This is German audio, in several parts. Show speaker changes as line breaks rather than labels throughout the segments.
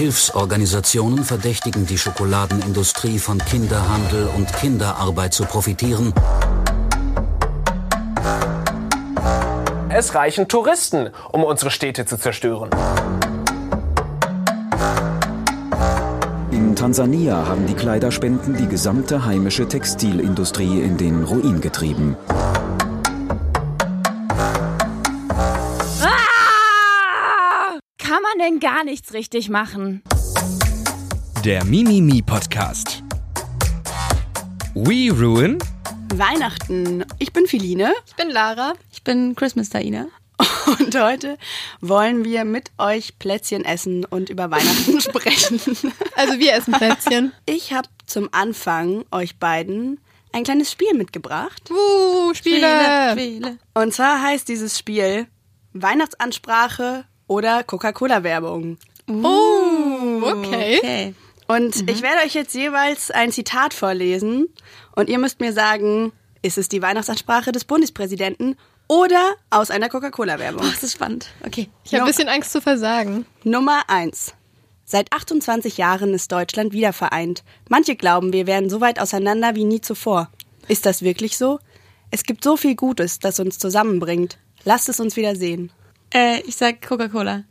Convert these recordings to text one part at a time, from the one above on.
Hilfsorganisationen verdächtigen die Schokoladenindustrie von Kinderhandel und Kinderarbeit zu profitieren.
Es reichen Touristen, um unsere Städte zu zerstören.
In Tansania haben die Kleiderspenden die gesamte heimische Textilindustrie in den Ruin getrieben.
Denn gar nichts richtig machen?
Der Mimimi Podcast. We Ruin
Weihnachten. Ich bin Philine.
Ich bin Lara.
Ich bin Christmas Daina.
Und heute wollen wir mit euch Plätzchen essen und über Weihnachten sprechen.
Also wir essen Plätzchen.
Ich habe zum Anfang euch beiden ein kleines Spiel mitgebracht.
Uh, Spiele.
Spiele.
Und zwar heißt dieses Spiel Weihnachtsansprache oder Coca-Cola-Werbung.
Oh, okay.
Okay.
Und ich werde euch jetzt jeweils ein Zitat vorlesen und ihr müsst mir sagen, ist es die Weihnachtsansprache des Bundespräsidenten oder aus einer Coca-Cola-Werbung?
Das ist spannend. Okay.
Ich habe ein bisschen Angst zu versagen.
Nummer 1. Seit 28 Jahren ist Deutschland wieder vereint. Manche glauben, wir wären so weit auseinander wie nie zuvor. Ist das wirklich so? Es gibt so viel Gutes, das uns zusammenbringt. Lasst es uns wieder sehen.
Äh, ich sag Coca-Cola.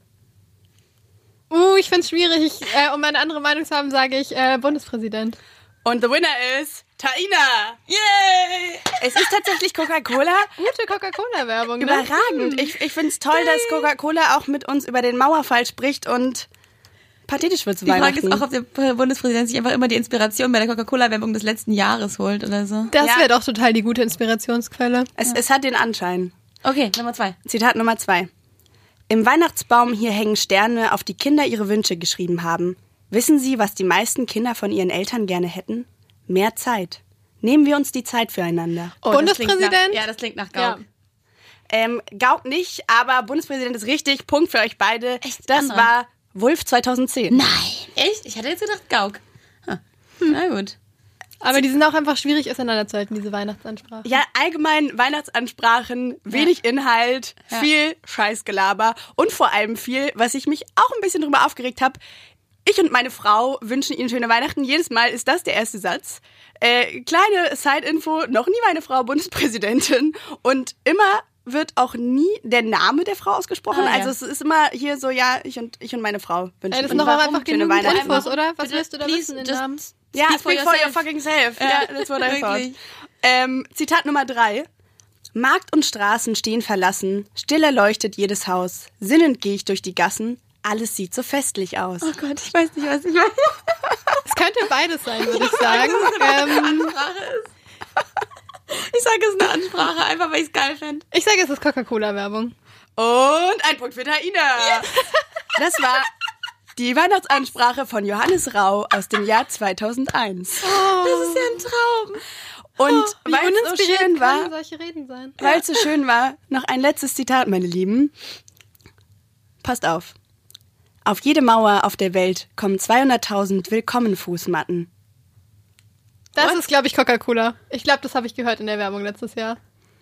Uh, ich find's schwierig. Ich, äh, um eine andere Meinung zu haben, sage ich äh, Bundespräsident.
Und the winner ist Taina. Yay! Es ist tatsächlich Coca-Cola.
Gute Coca-Cola-Werbung. Ne?
Überragend. Ich, ich finde es toll, dass Coca-Cola auch mit uns über den Mauerfall spricht und pathetisch wird zu
Die Frage ist auch, ob der Bundespräsident sich einfach immer die Inspiration bei der Coca-Cola-Werbung des letzten Jahres holt oder so.
Das
Ja.
wäre doch total die gute Inspirationsquelle.
es, es hat den Anschein.
Okay, Nummer zwei.
Zitat Nummer zwei. Im Weihnachtsbaum hier hängen Sterne, auf die Kinder ihre Wünsche geschrieben haben. Wissen Sie, was die meisten Kinder von ihren Eltern gerne hätten? Mehr Zeit. Nehmen wir uns die Zeit füreinander.
Oh, das
Bundespräsident?
Nach, ja, das klingt nach
Ja.
Gauk.
Ähm, Gauk nicht, aber Bundespräsident ist richtig. Punkt für euch beide.
Echt?
Das
Andere?
war Wulf 2010.
Nein. Echt? Ich hatte jetzt gedacht Gauk. Hm. Na gut.
Aber die sind auch einfach schwierig auseinanderzuhalten, diese Weihnachtsansprache.
Ja, allgemein Weihnachtsansprachen, wenig Inhalt, viel Scheißgelaber und vor allem viel, was ich mich auch ein bisschen drüber aufgeregt habe. Ich und meine Frau wünschen Ihnen schöne Weihnachten. Jedes Mal ist das der erste Satz. Äh, kleine Side-Info, noch nie meine Frau Bundespräsidentin und immer wird auch nie der Name der Frau ausgesprochen.
Ah, ja.
Also es ist immer hier so, ja, ich und ich und meine Frau wünschen
Ey, das
Ihnen
sind doch auch einfach
schöne
genügend
Weihnachten.
Infos, oder? Was
Bitte,
willst du da
please,
wissen, den
just
Namen?
Ja,
Speak for
for your fucking self. Ja, what I thought.
Wirklich.
Ähm, Zitat Nummer drei. Markt und Straßen stehen verlassen, still erleuchtet jedes Haus. Sinnend gehe ich durch die Gassen, alles sieht so festlich aus.
Oh Gott, ich weiß nicht, was ich meine.
Es könnte beides sein, würde ich sagen. ähm.
Ich sage es ist eine Ansprache, einfach weil ich es geil fände.
ich sage, es ist Coca-Cola-Werbung.
Und ein Punkt für Taina. Das war die Weihnachtsansprache von Johannes Rau aus dem Jahr 2001.
Das ist ja ein Traum.
Und
Wie
weil es so schön war, weil es so schön war, noch ein letztes Zitat, meine Lieben. Passt auf. Auf jede Mauer auf der Welt kommen 200.000 Willkommen-Fußmatten.
Das ist, glaube ich, Coca-Cola. Ich glaube, das habe ich gehört in der Werbung letztes Jahr.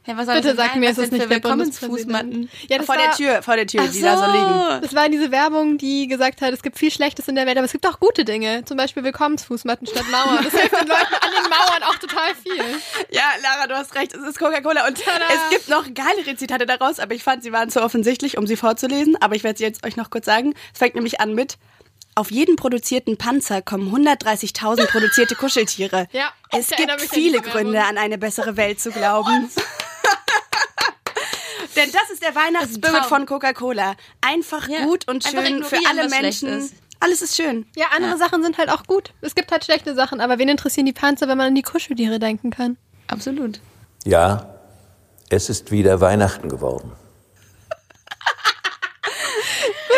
Hey, was soll
Bitte
das
sag mir, ist
denn
nicht der
Willkommensfußmatten?
Ja, das
vor
war,
der Tür, vor der Tür, die da so liegen.
Das war diese Werbung, die gesagt hat, es gibt viel Schlechtes in der Welt, aber es gibt auch gute Dinge. Zum Beispiel Willkommensfußmatten statt Mauern. Das hilft den Leuten an den Mauern auch total viel.
Ja, Lara, du hast recht, es ist Coca-Cola. Und
Tada.
es gibt noch geilere Zitate daraus, aber ich fand, sie waren zu offensichtlich, um sie vorzulesen. Aber ich werde sie jetzt euch noch kurz sagen. Es fängt nämlich an mit, auf jeden produzierten Panzer kommen 130.000 produzierte Kuscheltiere.
Ja,
es gibt viele Gründe, an eine bessere Welt zu glauben. Denn das ist der Weihnachtsspirit von Coca-Cola. Einfach
Ja,
gut und schön für alle Menschen. Alles ist schön.
Ja, andere Sachen sind halt auch gut. Es gibt halt schlechte Sachen, aber wen interessieren die Panzer, wenn man an die Kuscheltiere denken kann?
Absolut.
Ja, es ist wieder Weihnachten geworden.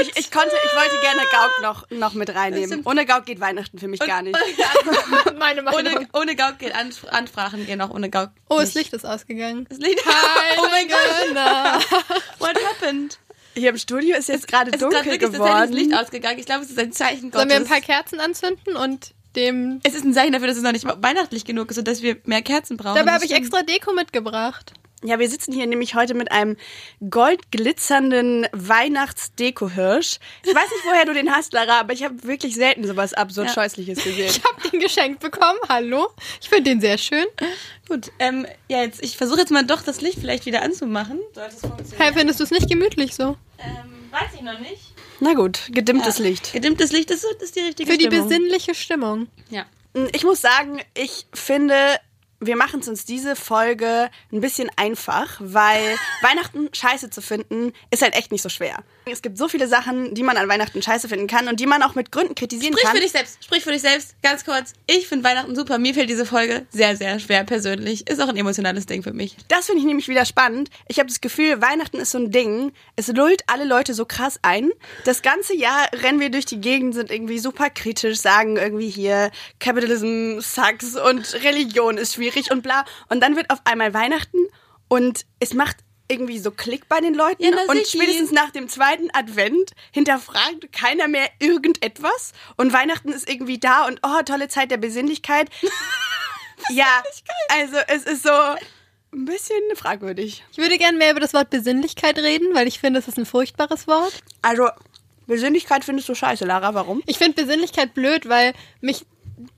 Ich, ich konnte, ich wollte gerne Gauk noch, noch mit reinnehmen. Ohne Gauk geht Weihnachten für mich gar nicht.
Meine Meinung.
Ohne, ohne Gauk geht Ans Ansprachen gehen auch ohne Gauk.
oh, das Licht ist ausgegangen.
Das Lied.
Oh mein
Gott. What happened?
Hier im Studio ist jetzt gerade dunkel
gerade wirklich
geworden.
das Licht ausgegangen. Ich glaube, es ist ein Zeichen Gottes.
Sollen wir ein paar Kerzen anzünden und dem...
es ist ein Zeichen dafür, dass es noch nicht weihnachtlich genug ist und dass wir mehr Kerzen brauchen.
Dabei habe ich extra Deko mitgebracht.
Ja, wir sitzen hier nämlich heute mit einem goldglitzernden Weihnachtsdeko-Hirsch. Ich weiß nicht, woher du den hast, Lara, aber ich habe wirklich selten sowas absurd Scheußliches gesehen.
Ich habe den geschenkt bekommen. Hallo. Ich finde den sehr schön.
Gut, ähm, ja, jetzt, ich versuche jetzt mal doch das Licht vielleicht wieder anzumachen. Sollte es funktionieren?
Hey, findest du es nicht gemütlich so?
Ähm, weiß ich noch nicht.
Na gut, gedimmtes Licht.
Gedimmtes Licht ist, ist die richtige
Für die
Stimmung.
besinnliche Stimmung.
Ja.
Ich muss sagen, ich finde, wir machen es uns diese Folge ein bisschen einfach, weil Weihnachten scheiße zu finden, ist halt echt nicht so schwer. Es gibt so viele Sachen, die man an Weihnachten scheiße finden kann und die man auch mit Gründen kritisieren
Sprich
kann.
für dich selbst, sprich für dich selbst, ganz kurz. Ich finde Weihnachten super. Mir fällt diese Folge sehr, sehr schwer persönlich. Ist auch ein emotionales Ding für mich.
Das finde ich nämlich wieder spannend. Ich habe das Gefühl, Weihnachten ist so ein Ding. Es lullt alle Leute so krass ein. Das ganze Jahr rennen wir durch die Gegend, sind irgendwie super kritisch, sagen irgendwie hier Capitalism sucks und Religion ist schwierig und bla. Und dann wird auf einmal Weihnachten und es macht irgendwie so Klick bei den Leuten.
Ja,
und spätestens nach dem zweiten Advent hinterfragt keiner mehr irgendetwas. Und Weihnachten ist irgendwie da und oh, tolle Zeit der Besinnlichkeit. ja, also es ist so ein bisschen fragwürdig.
Ich würde gerne mehr über das Wort Besinnlichkeit reden, weil ich finde, es ist ein furchtbares Wort.
Also, Besinnlichkeit findest du scheiße, Lara. Warum?
Ich finde Besinnlichkeit blöd, weil mich,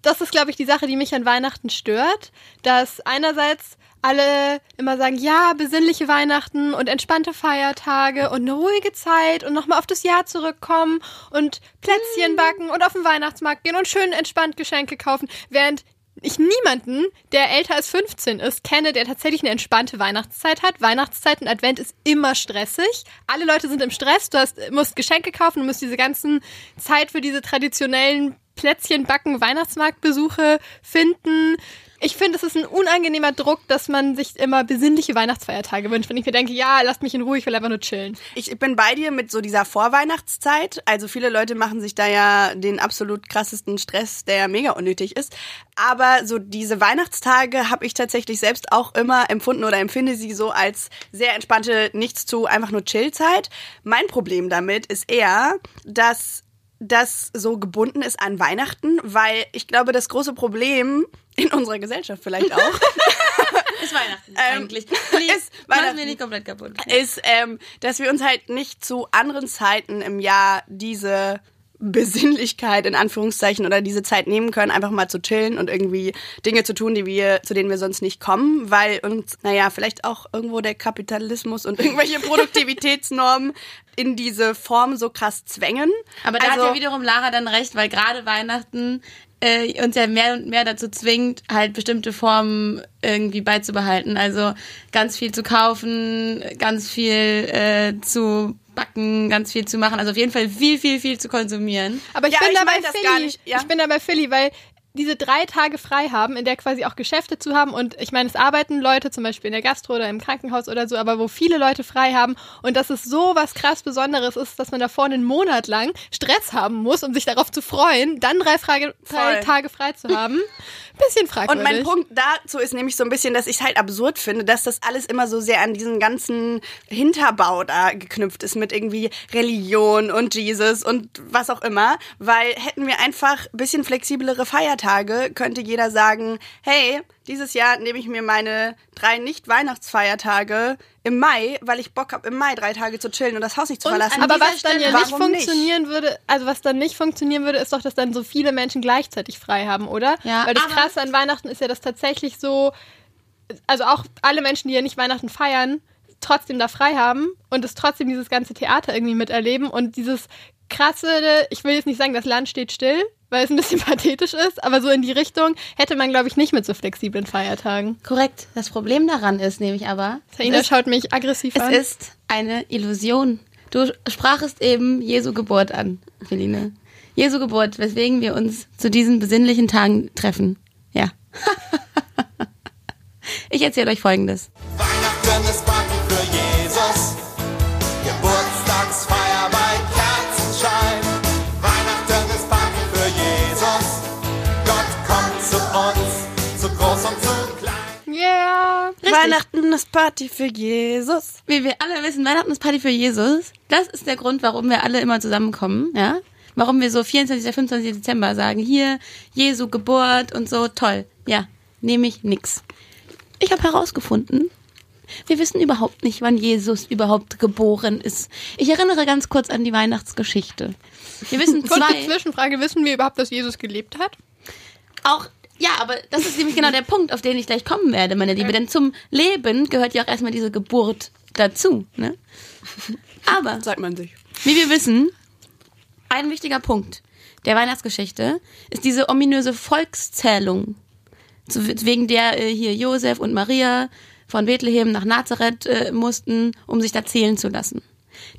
das ist, glaube ich, die Sache, die mich an Weihnachten stört, dass einerseits alle immer sagen, ja, besinnliche Weihnachten und entspannte Feiertage und eine ruhige Zeit und nochmal auf das Jahr zurückkommen und Plätzchen backen und auf den Weihnachtsmarkt gehen und schön entspannt Geschenke kaufen, während ich niemanden, der älter als 15 ist, kenne, der tatsächlich eine entspannte Weihnachtszeit hat. Weihnachtszeit und Advent ist immer stressig. Alle Leute sind im Stress. Du hast, musst Geschenke kaufen, du musst diese ganzen Zeit für diese traditionellen Plätzchen backen, Weihnachtsmarktbesuche finden. Ich finde, es ist ein unangenehmer Druck, dass man sich immer besinnliche Weihnachtsfeiertage wünscht. Wenn ich mir denke, ja, lasst mich in Ruhe, ich will einfach nur chillen.
Ich bin bei dir mit so dieser Vorweihnachtszeit. Also viele Leute machen sich da ja den absolut krassesten Stress, der ja mega unnötig ist. Aber so diese Weihnachtstage habe ich tatsächlich selbst auch immer empfunden oder empfinde sie so als sehr entspannte, nichts zu, einfach nur Chillzeit. Mein Problem damit ist eher, dass das so gebunden ist an Weihnachten, weil ich glaube, das große Problem in unserer Gesellschaft vielleicht auch
Ist Weihnachten
Ähm,
eigentlich.
ist
Ist
Weihnachten.
Mir nicht komplett kaputt.
ist, ähm, dass wir uns halt nicht zu anderen Zeiten im Jahr diese Besinnlichkeit in Anführungszeichen oder diese Zeit nehmen können, einfach mal zu chillen und irgendwie Dinge zu tun, die wir, zu denen wir sonst nicht kommen, weil uns, naja, vielleicht auch irgendwo der Kapitalismus und irgendwelche Produktivitätsnormen in diese Form so krass zwängen.
Aber da
also,
hat ja wiederum Lara dann recht, weil gerade Weihnachten äh, uns ja mehr und mehr dazu zwingt, halt bestimmte Formen irgendwie beizubehalten. Also ganz viel zu kaufen, ganz viel äh, zu backen, ganz viel zu machen. Also auf jeden Fall viel, viel, viel zu konsumieren.
Aber ich
Ja,
bin
ich
dabei
mein das
Philly.
gar nicht, ja.
Ich bin dabei Philly, weil diese drei Tage frei haben, in der quasi auch Geschäfte zu haben und ich meine, es arbeiten Leute zum Beispiel in der Gastro oder im Krankenhaus oder so, aber wo viele Leute frei haben und dass es so was krass Besonderes ist, dass man davor einen Monat lang Stress haben muss, um sich darauf zu freuen, dann drei, Frage, drei. Tage frei zu haben. Bisschen fragwürdig.
Und mein Punkt dazu ist nämlich so ein bisschen, dass ich es halt absurd finde, dass das alles immer so sehr an diesen ganzen Hinterbau da geknüpft ist mit irgendwie Religion und Jesus und was auch immer. Weil hätten wir einfach ein bisschen flexiblere Feiertage, könnte jeder sagen, hey, dieses Jahr nehme ich mir meine drei Nicht-Weihnachtsfeiertage im Mai, weil ich Bock habe, im Mai drei Tage zu chillen und das Haus nicht zu
Und
verlassen.
Aber was dann ja nicht funktionieren würde, also was dann nicht funktionieren würde, ist doch, dass dann so viele Menschen gleichzeitig frei haben, oder?
Ja,
Weil das Krasse an Weihnachten ist ja, dass tatsächlich so, also auch alle Menschen, die ja nicht Weihnachten feiern, trotzdem da frei haben und es trotzdem dieses ganze Theater irgendwie miterleben und dieses krasse, ich will jetzt nicht sagen, das Land steht still, weil es ein bisschen pathetisch ist, aber so in die Richtung hätte man, glaube ich, nicht mit so flexiblen Feiertagen.
Korrekt. Das Problem daran ist nämlich aber,
Saina
es,
schaut mich aggressiv
es
an.
ist eine Illusion. Du sprachest eben Jesu Geburt an, Feline. Jesu Geburt, weswegen wir uns zu diesen besinnlichen Tagen treffen. Ja. ich erzähle euch Folgendes.
Weihnachten ist
Yeah.
Weihnachten ist Party für Jesus.
Wie wir alle wissen, Weihnachten ist Party für Jesus. Das ist der Grund, warum wir alle immer zusammenkommen, ja? Warum wir so 24. 25. Dezember sagen, hier, Jesu Geburt und so, toll. Ja, nehme ich nix. Ich habe herausgefunden, Wir wissen überhaupt nicht, wann Jesus überhaupt geboren ist. Ich erinnere ganz kurz an die Weihnachtsgeschichte. Wir wissen
Kurze
zwei.
Zwischenfrage, wissen wir überhaupt, dass Jesus gelebt hat?
Auch, ja, aber das ist nämlich genau der Punkt, auf den ich gleich kommen werde, meine Liebe. Denn zum Leben gehört ja auch erstmal diese Geburt dazu. Ne? Aber,
Sagt man sich.
wie wir wissen, ein wichtiger Punkt der Weihnachtsgeschichte ist diese ominöse Volkszählung, wegen der äh, hier Josef und Maria von Bethlehem nach Nazareth äh, mussten, um sich da zählen zu lassen.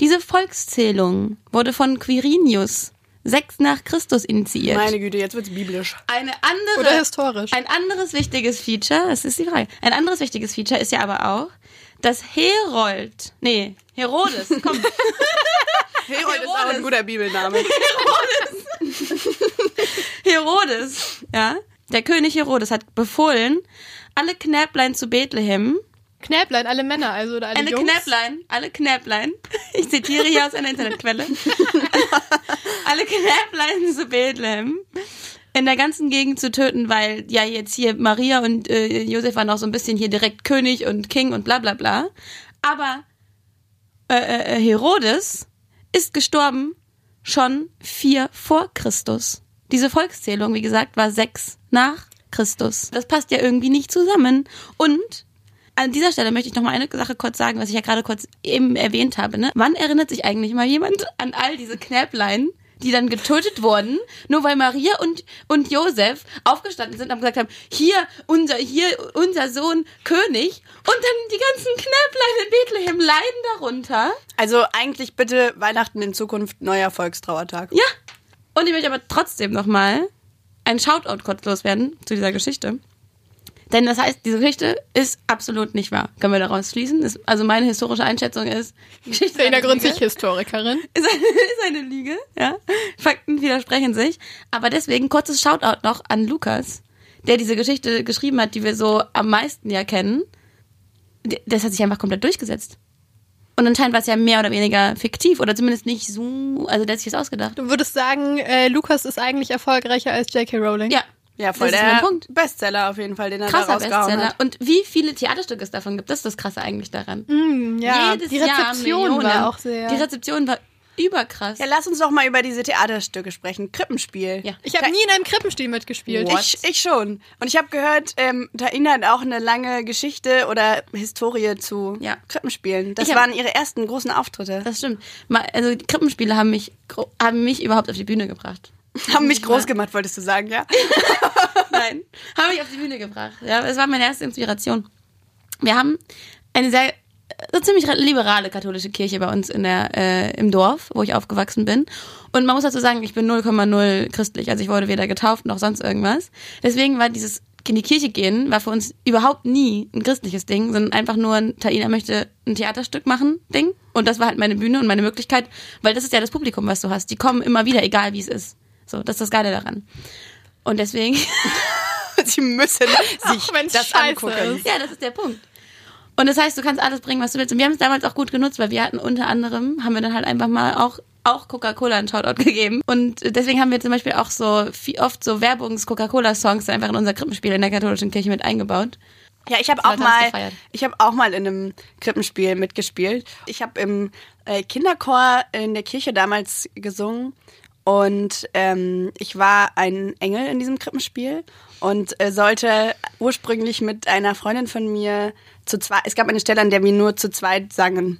Diese Volkszählung wurde von Quirinius 6 nach Christus initiiert.
Meine Güte, jetzt wird's biblisch.
Eine andere
Oder historisch?
ein anderes wichtiges Feature, das ist die Frage. Ein anderes wichtiges Feature ist ja aber auch, dass Herold, nee, Herodes, komm,
Herold ist auch ein guter Bibelname.
Herodes, ja, der König Herodes hat befohlen, alle Knäblein zu Bethlehem,
Knäblein, alle Männer, also oder alle
alle
Jungs.
Knäblein, alle Knäblein, ich zitiere hier aus einer Internetquelle, alle Knäblein zu Bethlehem in der ganzen Gegend zu töten, weil ja jetzt hier Maria und äh, Josef waren auch so ein bisschen hier direkt König und King und bla bla bla. Aber äh, äh, Herodes ist gestorben schon vier vor Christus. Diese Volkszählung, wie gesagt, war sechs nach Christus. Das passt ja irgendwie nicht zusammen. Und an dieser Stelle möchte ich noch mal eine Sache kurz sagen, was ich ja gerade kurz eben erwähnt habe. Ne? Wann erinnert sich eigentlich mal jemand an all diese Knäblein, die dann getötet wurden, nur weil Maria und, und Josef aufgestanden sind und gesagt haben, hier unser, hier unser Sohn König und dann die ganzen Knäblein in Bethlehem leiden darunter.
Also eigentlich bitte Weihnachten in Zukunft neuer Volkstrauertag.
Ja. Und ich möchte aber trotzdem nochmal ein Shoutout kurz loswerden zu dieser Geschichte. Denn das heißt, diese Geschichte ist absolut nicht wahr. Können wir daraus schließen? Ist, also meine historische Einschätzung ist, die Geschichte
Selina
ist eine
Grünzig,
Lüge.
Historikerin.
Ist eine, ist eine Lüge, ja. Fakten widersprechen sich. Aber deswegen kurzes Shoutout noch an Lukas, der diese Geschichte geschrieben hat, die wir so am meisten ja kennen. Das hat sich einfach komplett durchgesetzt. Und anscheinend war es ja mehr oder weniger fiktiv oder zumindest nicht so, also der hat sich das ausgedacht.
Du würdest sagen, äh, Lukas ist eigentlich erfolgreicher als J.K. Rowling?
Ja,
Ja, voll
Das ist
der
mein Punkt.
Bestseller auf jeden Fall, den er da
krasser
rausgehauen
Bestseller.
hat.
Und wie viele Theaterstücke es davon gibt, das ist das Krasse eigentlich daran.
Hm, ja.
Jedes
die
Jahr
Rezeption
Millionen.
war auch sehr.
Die Rezeption war überkrass.
Ja, lass uns doch mal über diese Theaterstücke sprechen. Krippenspiel.
Ja.
ich habe nie in einem Krippenspiel mitgespielt.
Ich, ich schon. Und ich habe gehört, ähm, Taina hat auch eine lange Geschichte oder Historie zu
Ja.
Krippenspielen. Das
hab-
waren ihre ersten großen Auftritte.
Das stimmt. Also die Krippenspiele haben mich, haben mich überhaupt auf die Bühne gebracht.
Haben mich groß gemacht, wolltest du sagen, ja?
Nein, haben mich auf die Bühne gebracht. Ja, es war meine erste Inspiration. Wir haben eine sehr so ziemlich liberale katholische Kirche bei uns in der äh, im Dorf, wo ich aufgewachsen bin. Und man muss dazu sagen, ich bin 0,0 christlich, also ich wurde weder getauft noch sonst irgendwas. Deswegen war dieses in die Kirche gehen war für uns überhaupt nie ein christliches Ding, sondern einfach nur ein Taina möchte ein Theaterstück machen Ding. Und das war halt meine Bühne und meine Möglichkeit, weil das ist ja das Publikum, was du hast. Die kommen immer wieder, egal wie es ist. So, das ist das Geile daran. Und deswegen
Sie müssen sich
wenn's
das angucken.
ist.
Ja, das ist der Punkt. Und das heißt, du kannst alles bringen, was du willst. Und wir haben es damals auch gut genutzt, weil wir hatten unter anderem, haben wir dann halt einfach mal auch auch Coca-Cola einen Shoutout gegeben. Und deswegen haben wir zum Beispiel auch so viel, oft so Werbungs-Coca-Cola-Songs einfach in unser Krippenspiel in der katholischen Kirche mit eingebaut.
Ja, ich habe auch mal, ich habe auch mal in einem Krippenspiel mitgespielt. Ich habe im äh, Kinderchor in der Kirche damals gesungen und ähm, ich war ein Engel in diesem Krippenspiel und äh, sollte ursprünglich mit einer Freundin von mir zu zweit. Es gab eine Stelle, an der wir nur zu zweit sangen.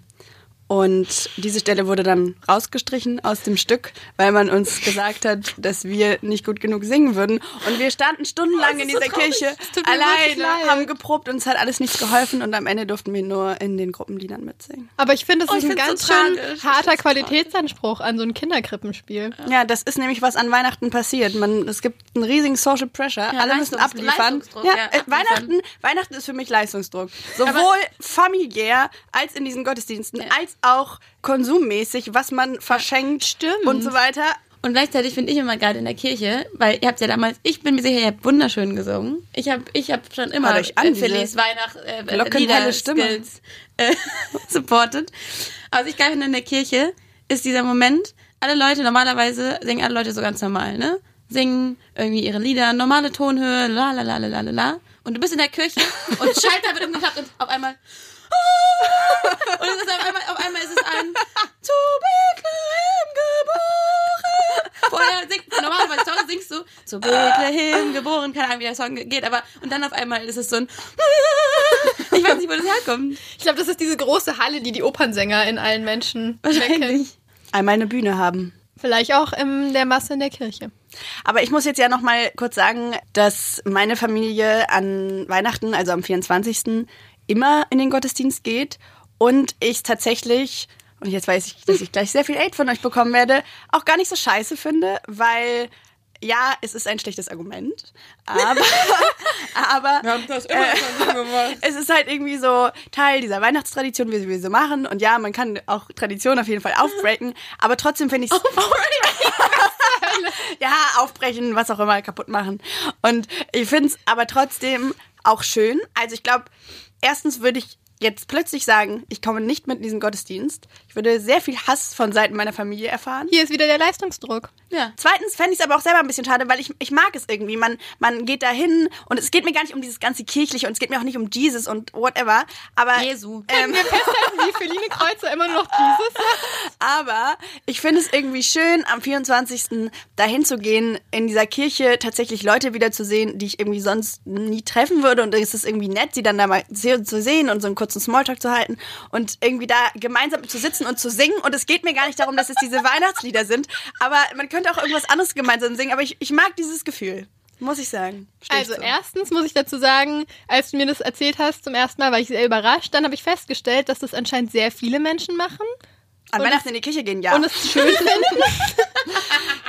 Und diese Stelle wurde dann rausgestrichen aus dem Stück, weil man uns gesagt hat, dass wir nicht gut genug singen würden. Und wir standen stundenlang in
ist so
dieser
traurig.
Kirche
Es
alleine, haben geprobt, uns hat alles nichts geholfen und am Ende durften wir nur in den Gruppenliedern mitsingen.
Aber ich finde, es
Oh,
ist ein ganz
so
schön
tragisch.
Harter Qualitätsanspruch an so ein Kinderkrippenspiel.
Ja, das ist nämlich, was an Weihnachten passiert. Man, es gibt einen riesigen Social Pressure. Alle müssen abliefern. Ja,
ja,
äh,
abliefern.
Weihnachten, Weihnachten ist für mich Leistungsdruck. Sowohl familiär als in diesen Gottesdiensten, als auch konsummäßig, was man verschenkt
Stimmt.
und so weiter.
Und gleichzeitig finde ich immer gerade in der Kirche, weil ihr habt ja damals, ich bin mir sicher, ihr habt wunderschön gesungen. Ich habe ich hab schon immer
euch an,
Phillies Weihnacht äh, Lieder
Stimme.
Skills äh, supported. Was ich finde in der Kirche, ist dieser Moment, alle Leute, normalerweise singen alle Leute so ganz normal, ne? Singen irgendwie ihre Lieder, normale Tonhöhe, la la la la la la la. Und du bist in der Kirche und Schalter wird umgeklappt und auf einmal Und es ist auf einmal, auf einmal ist es ein zu Bethlehem geboren. Vorher singt, normalerweise Song singst du zu Bethlehem geboren, keine Ahnung, wie der Song geht, aber und dann auf einmal ist es so ein ich weiß nicht, wo das herkommt.
Ich glaube, das ist diese große Halle, die die Opernsänger in allen Menschen wecken.
Einmal eine Bühne haben.
Vielleicht auch in der Masse in der Kirche.
Aber ich muss jetzt ja noch mal kurz sagen, dass meine Familie an Weihnachten, also am 24. immer in den Gottesdienst geht und ich tatsächlich und jetzt weiß ich, dass ich gleich sehr viel Aid von euch bekommen werde, auch gar nicht so scheiße finde, weil ja, es ist ein schlechtes Argument, aber, aber
Wir haben das immer schon so gemacht.
es ist halt irgendwie so Teil dieser Weihnachtstradition, wie wir so machen. Und ja, man kann auch Tradition auf jeden Fall aufbreaken, aber trotzdem finde ich es. ja, aufbrechen, was auch immer, kaputt machen. Und ich finde es aber trotzdem auch schön. Also ich glaube, erstens würde ich jetzt plötzlich sagen, ich komme nicht mit in diesen Gottesdienst. Ich würde sehr viel Hass von Seiten meiner Familie erfahren.
Hier ist wieder der Leistungsdruck.
Ja.
Zweitens fände ich es aber auch selber ein bisschen schade, weil ich, ich mag es irgendwie. Man, man geht da hin und es geht mir gar nicht um dieses ganze Kirchliche und es geht mir auch nicht um Jesus und whatever. Aber
Jesu.
Ähm,
Wir festhalten, wie Feline Kreuzer immer noch dieses.
aber ich finde es irgendwie schön, am 24. dahin zu gehen, in dieser Kirche tatsächlich Leute wiederzusehen, die ich irgendwie sonst nie treffen würde. Und es ist irgendwie nett, sie dann da mal zu sehen und so einen kurzen Smalltalk zu halten und irgendwie da gemeinsam zu sitzen und zu singen. Und es geht mir gar nicht darum, dass es diese Weihnachtslieder sind, aber man könnte auch irgendwas anderes gemeinsam singen. Aber ich, ich mag dieses Gefühl, muss ich sagen. Steh ich
Also
zu.
erstens muss ich dazu sagen, als du mir das erzählt hast zum ersten Mal, war ich sehr überrascht. Dann habe ich festgestellt, dass das anscheinend sehr viele Menschen machen
An
und
Weihnachten in die Kirche gehen, ja.
und es schön finden.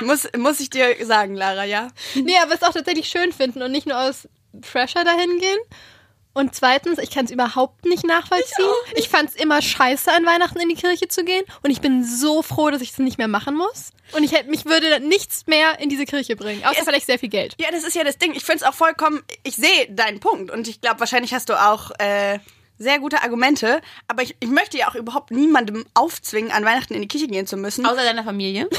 muss, muss ich dir sagen, Lara, ja.
nee, aber es auch tatsächlich schön finden und nicht nur aus Pressure dahin gehen. Und zweitens, ich kann es überhaupt nicht nachvollziehen. Ich, fand es immer scheiße, an Weihnachten in die Kirche zu gehen. Und ich bin so froh, dass ich es nicht mehr machen muss. Und ich hätte, mich würde nichts mehr in diese Kirche bringen. Außer
Es-
vielleicht sehr viel Geld.
Ja, das ist ja das Ding. Ich finde es auch vollkommen. Ich sehe deinen Punkt und ich glaube, wahrscheinlich hast du auch äh, sehr gute Argumente. Aber ich, ich möchte ja auch überhaupt niemandem aufzwingen, an Weihnachten in die Kirche gehen zu müssen.
Außer deiner Familie.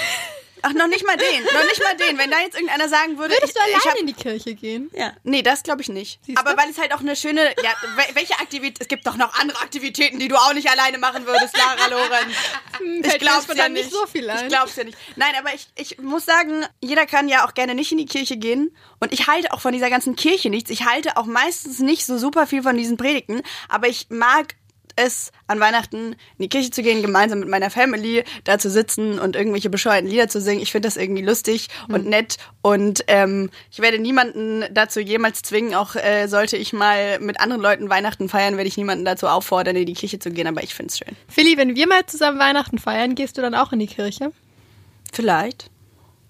Ach, noch nicht mal den. Noch nicht mal den. Wenn da jetzt irgendeiner sagen würde,
Würdest du
ich, ich hab,
in die Kirche gehen?
Ja.
Nee, das glaube ich nicht.
Siehst
Aber
du?
weil es halt auch eine schöne. Ja, wel- welche Aktivität. Es gibt doch noch andere Aktivitäten, die du auch nicht alleine machen würdest, Lara Lorenz. Ich
Hm,
glaub's
spontan
ja
nicht
nicht.
so viel ein.
Ich glaub's ja nicht. Nein, aber ich, ich muss sagen, jeder kann ja auch gerne nicht in die Kirche gehen. Und ich halte auch von dieser ganzen Kirche nichts. Ich halte auch meistens nicht so super viel von diesen Predigten. Aber ich mag es, an Weihnachten in die Kirche zu gehen, gemeinsam mit meiner Family, da zu sitzen und irgendwelche bescheuerten Lieder zu singen. Ich finde das irgendwie lustig und nett. Und ähm, ich werde niemanden dazu jemals zwingen, auch äh, sollte ich mal mit anderen Leuten Weihnachten feiern, werde ich niemanden dazu auffordern, in die Kirche zu gehen. Aber ich finde es schön.
Philly, wenn wir mal zusammen Weihnachten feiern, gehst du dann auch in die Kirche?
Vielleicht.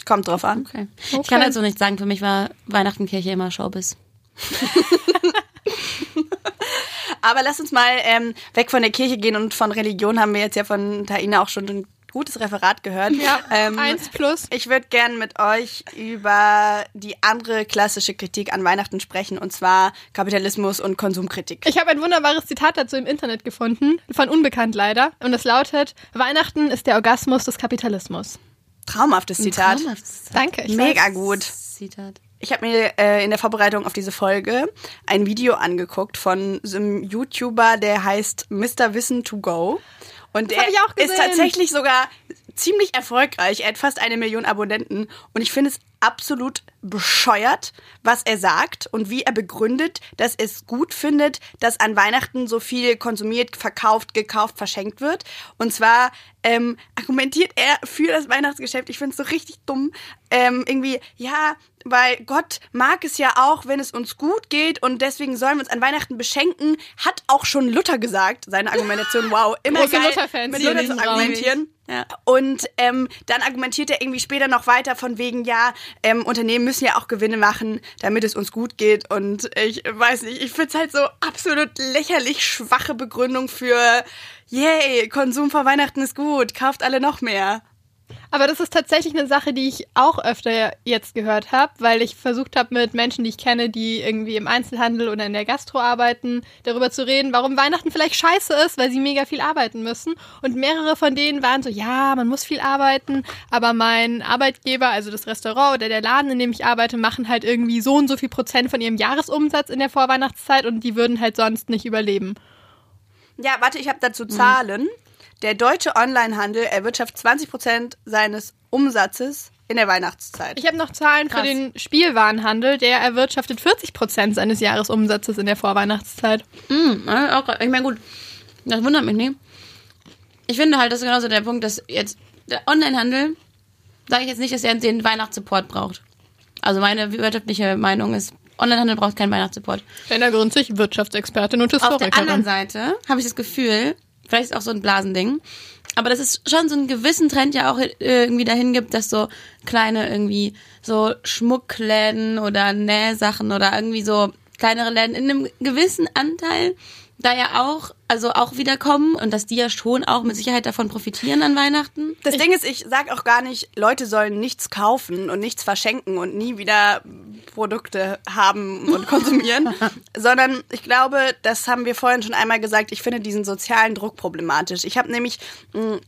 Kommt drauf an.
Okay. Ich kann dazu nicht sagen, für mich war Weihnachten Kirche immer Showbiz.
Aber lass uns mal ähm, weg von der Kirche gehen und von Religion haben wir jetzt ja von Taina auch schon ein gutes Referat gehört.
Ja,
ähm,
eins plus.
Ich würde gern mit euch über die andere klassische Kritik an Weihnachten sprechen, und zwar Kapitalismus und Konsumkritik.
Ich habe ein wunderbares Zitat dazu im Internet gefunden, von Unbekannt leider. Und es lautet, Weihnachten ist der Orgasmus des Kapitalismus.
Traumhaftes Zitat.
Traumhaftes
Danke. Ich
Mega gut.
Zitat.
Ich habe mir äh, in der Vorbereitung auf diese Folge ein Video angeguckt von so einem YouTuber, der heißt Mr. Wissen to Go. Und
Das
der ist tatsächlich sogar ziemlich erfolgreich. Er hat fast eine Million Abonnenten. Und ich finde es absolut bescheuert, was er sagt und wie er begründet, dass es gut findet, dass an Weihnachten so viel konsumiert, verkauft, gekauft, verschenkt wird. Und zwar ähm, argumentiert er für das Weihnachtsgeschäft. Ich finde es so richtig dumm. Ähm, irgendwie, ja, weil Gott mag es ja auch, wenn es uns gut geht und deswegen sollen wir uns an Weihnachten beschenken, hat auch schon Luther gesagt. Seine Argumentation, wow, immer
Große
geil,
Luther-Fans
mit Luther zu argumentieren.
Ja.
Und ähm, dann argumentiert er irgendwie später noch weiter von wegen, ja, ähm, Unternehmen müssen ja auch Gewinne machen, damit es uns gut geht. Und ich weiß nicht, ich finde es halt so absolut lächerlich schwache Begründung für, yay, Konsum vor Weihnachten ist gut, kauft alle noch mehr.
Aber das ist tatsächlich eine Sache, die ich auch öfter jetzt gehört habe, weil ich versucht habe, mit Menschen, die ich kenne, die irgendwie im Einzelhandel oder in der Gastro arbeiten, darüber zu reden, warum Weihnachten vielleicht scheiße ist, weil sie mega viel arbeiten müssen. Und mehrere von denen waren so, ja, man muss viel arbeiten, aber mein Arbeitgeber, also das Restaurant oder der Laden, in dem ich arbeite, machen halt irgendwie so und so viel Prozent von ihrem Jahresumsatz in der Vorweihnachtszeit und die würden halt sonst nicht überleben.
Ja, warte, ich habe dazu Zahlen. Der deutsche Onlinehandel erwirtschaftet 20 Prozent seines Umsatzes in der Weihnachtszeit.
Ich habe noch Zahlen
Krass.
für den Spielwarenhandel. Der erwirtschaftet 40 Prozent seines Jahresumsatzes in der Vorweihnachtszeit.
Mm, ich meine, gut, das wundert mich nicht. Ich finde halt, das ist genauso der Punkt, dass jetzt der Onlinehandel, sage ich jetzt nicht, dass er den Weihnachtssupport braucht. Also meine wirtschaftliche Meinung ist, Onlinehandel braucht keinen Weihnachtssupport.
Lena Grünzig, Wirtschaftsexpertin und
Auf der
Historikerin.
anderen Seite habe ich das Gefühl, vielleicht ist auch so ein Blasending, aber dass es schon so einen gewissen Trend ja auch äh, irgendwie dahin gibt, dass so kleine irgendwie so Schmuckläden oder Nähsachen oder irgendwie so kleinere Läden in einem gewissen Anteil da ja auch, also auch wiederkommen und dass die ja schon auch mit Sicherheit davon profitieren an Weihnachten.
Das Ding ist, ich sag auch gar nicht, Leute sollen nichts kaufen und nichts verschenken und nie wieder Produkte haben und konsumieren, sondern ich glaube, das haben wir vorhin schon einmal gesagt, ich finde diesen sozialen Druck problematisch. Ich habe nämlich mh,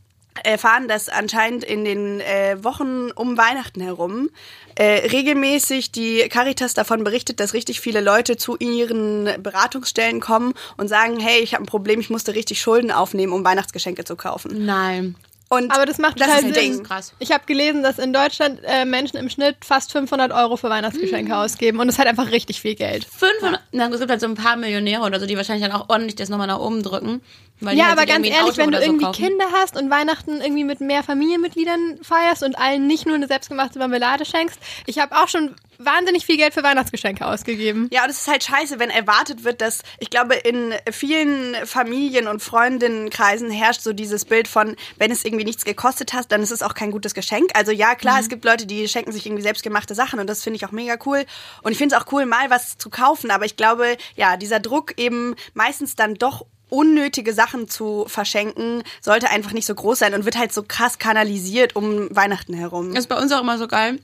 erfahren, dass anscheinend in den äh, Wochen um Weihnachten herum äh, regelmäßig die Caritas davon berichtet, dass richtig viele Leute zu ihren Beratungsstellen kommen und sagen, hey, ich habe ein Problem, ich musste richtig Schulden aufnehmen, um Weihnachtsgeschenke zu kaufen.
Nein.
Und
Aber das macht
das
total
ist ein
Sinn.
Ding.
Krass.
Ich habe gelesen, dass in Deutschland äh, Menschen im Schnitt fast 500 Euro für Weihnachtsgeschenke ausgeben. Und das ist halt einfach richtig viel Geld.
500, na, es gibt halt so ein paar Millionäre oder so, die wahrscheinlich dann auch ordentlich das nochmal nach oben drücken.
Ja,
halt
aber ganz ehrlich, wenn du
so
irgendwie
kaufen.
Kinder hast und Weihnachten irgendwie mit mehr Familienmitgliedern feierst und allen nicht nur eine selbstgemachte Marmelade schenkst. Ich habe auch schon wahnsinnig viel Geld für Weihnachtsgeschenke ausgegeben.
Ja, und es ist halt scheiße, wenn erwartet wird, dass, ich glaube, in vielen Familien- und Freundinnenkreisen herrscht so dieses Bild von, wenn es irgendwie nichts gekostet hat, dann ist es auch kein gutes Geschenk. Also ja, klar, es gibt Leute, die schenken sich irgendwie selbstgemachte Sachen und das finde ich auch mega cool. Und ich finde es auch cool, mal was zu kaufen, aber ich glaube, ja, dieser Druck eben meistens dann doch unnötige Sachen zu verschenken, sollte einfach nicht so groß sein und wird halt so krass kanalisiert um Weihnachten herum.
Das ist bei uns auch immer so geil.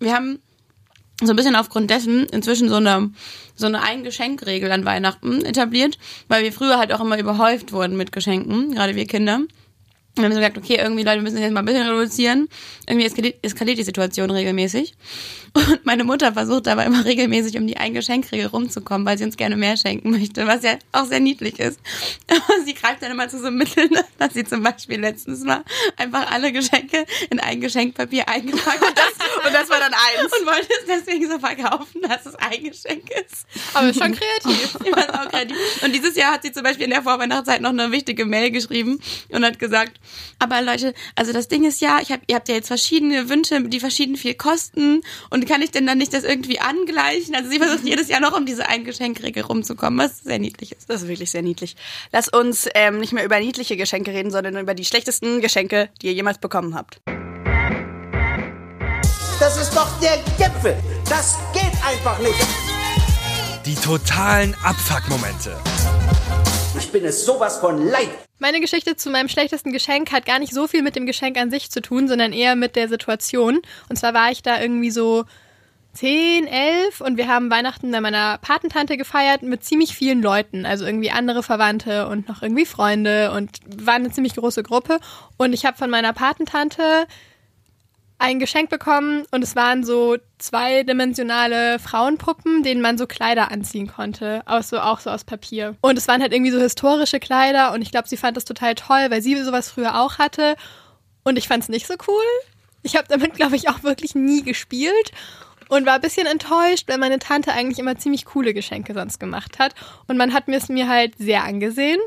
Wir haben so ein bisschen aufgrund dessen inzwischen so eine, so eine Ein-Geschenk-Regel an Weihnachten etabliert, weil wir früher halt auch immer überhäuft wurden mit Geschenken, gerade wir Kinder. Und wir haben so gesagt, okay, irgendwie Leute müssen jetzt mal ein bisschen reduzieren. Irgendwie eskaliert, eskaliert die Situation regelmäßig. Und meine Mutter versucht aber immer regelmäßig um die Ein-Geschenk-Regel rumzukommen, weil sie uns gerne mehr schenken möchte, was ja auch sehr niedlich ist. Aber sie greift dann immer zu so Mitteln, dass sie zum Beispiel letztens mal einfach alle Geschenke in ein Geschenkpapier eingepackt hat.
Und das war dann eins.
Und wollte es deswegen so verkaufen, dass es ein Geschenk ist.
Aber ist schon kreativ.
Ich auch kreativ. Und dieses Jahr hat sie zum Beispiel in der Vorweihnachtszeit noch eine wichtige Mail geschrieben und hat gesagt, aber Leute, also das Ding ist ja, ich hab, ihr habt ja jetzt verschiedene Wünsche, die verschieden viel kosten und kann ich denn dann nicht das irgendwie angleichen? Also sie versucht jedes Jahr noch um diese Ein-Geschenkregel rumzukommen, was sehr niedlich ist.
Das ist wirklich sehr niedlich. Lass uns ähm, nicht mehr über niedliche Geschenke reden, sondern über die schlechtesten Geschenke, die ihr jemals bekommen habt.
Das ist doch der Gipfel. Das geht einfach nicht.
Die totalen Abfuck-Momente.
Ich bin es sowas von leid.
Meine Geschichte zu meinem schlechtesten Geschenk hat gar nicht so viel mit dem Geschenk an sich zu tun, sondern eher mit der Situation. Und zwar war ich da irgendwie so 10, 11 und wir haben Weihnachten bei meiner Patentante gefeiert mit ziemlich vielen Leuten, also irgendwie andere Verwandte und noch irgendwie Freunde und war eine ziemlich große Gruppe. Und ich habe von meiner Patentante ein Geschenk bekommen und es waren so zweidimensionale Frauenpuppen, denen man so Kleider anziehen konnte, aus so auch so aus Papier. Und es waren halt irgendwie so historische Kleider und ich glaube, sie fand das total toll, weil sie sowas früher auch hatte und ich fand es nicht so cool. Ich habe damit, glaube ich, auch wirklich nie gespielt und war ein bisschen enttäuscht, weil meine Tante eigentlich immer ziemlich coole Geschenke sonst gemacht hat und man hat mir es mir halt sehr angesehen.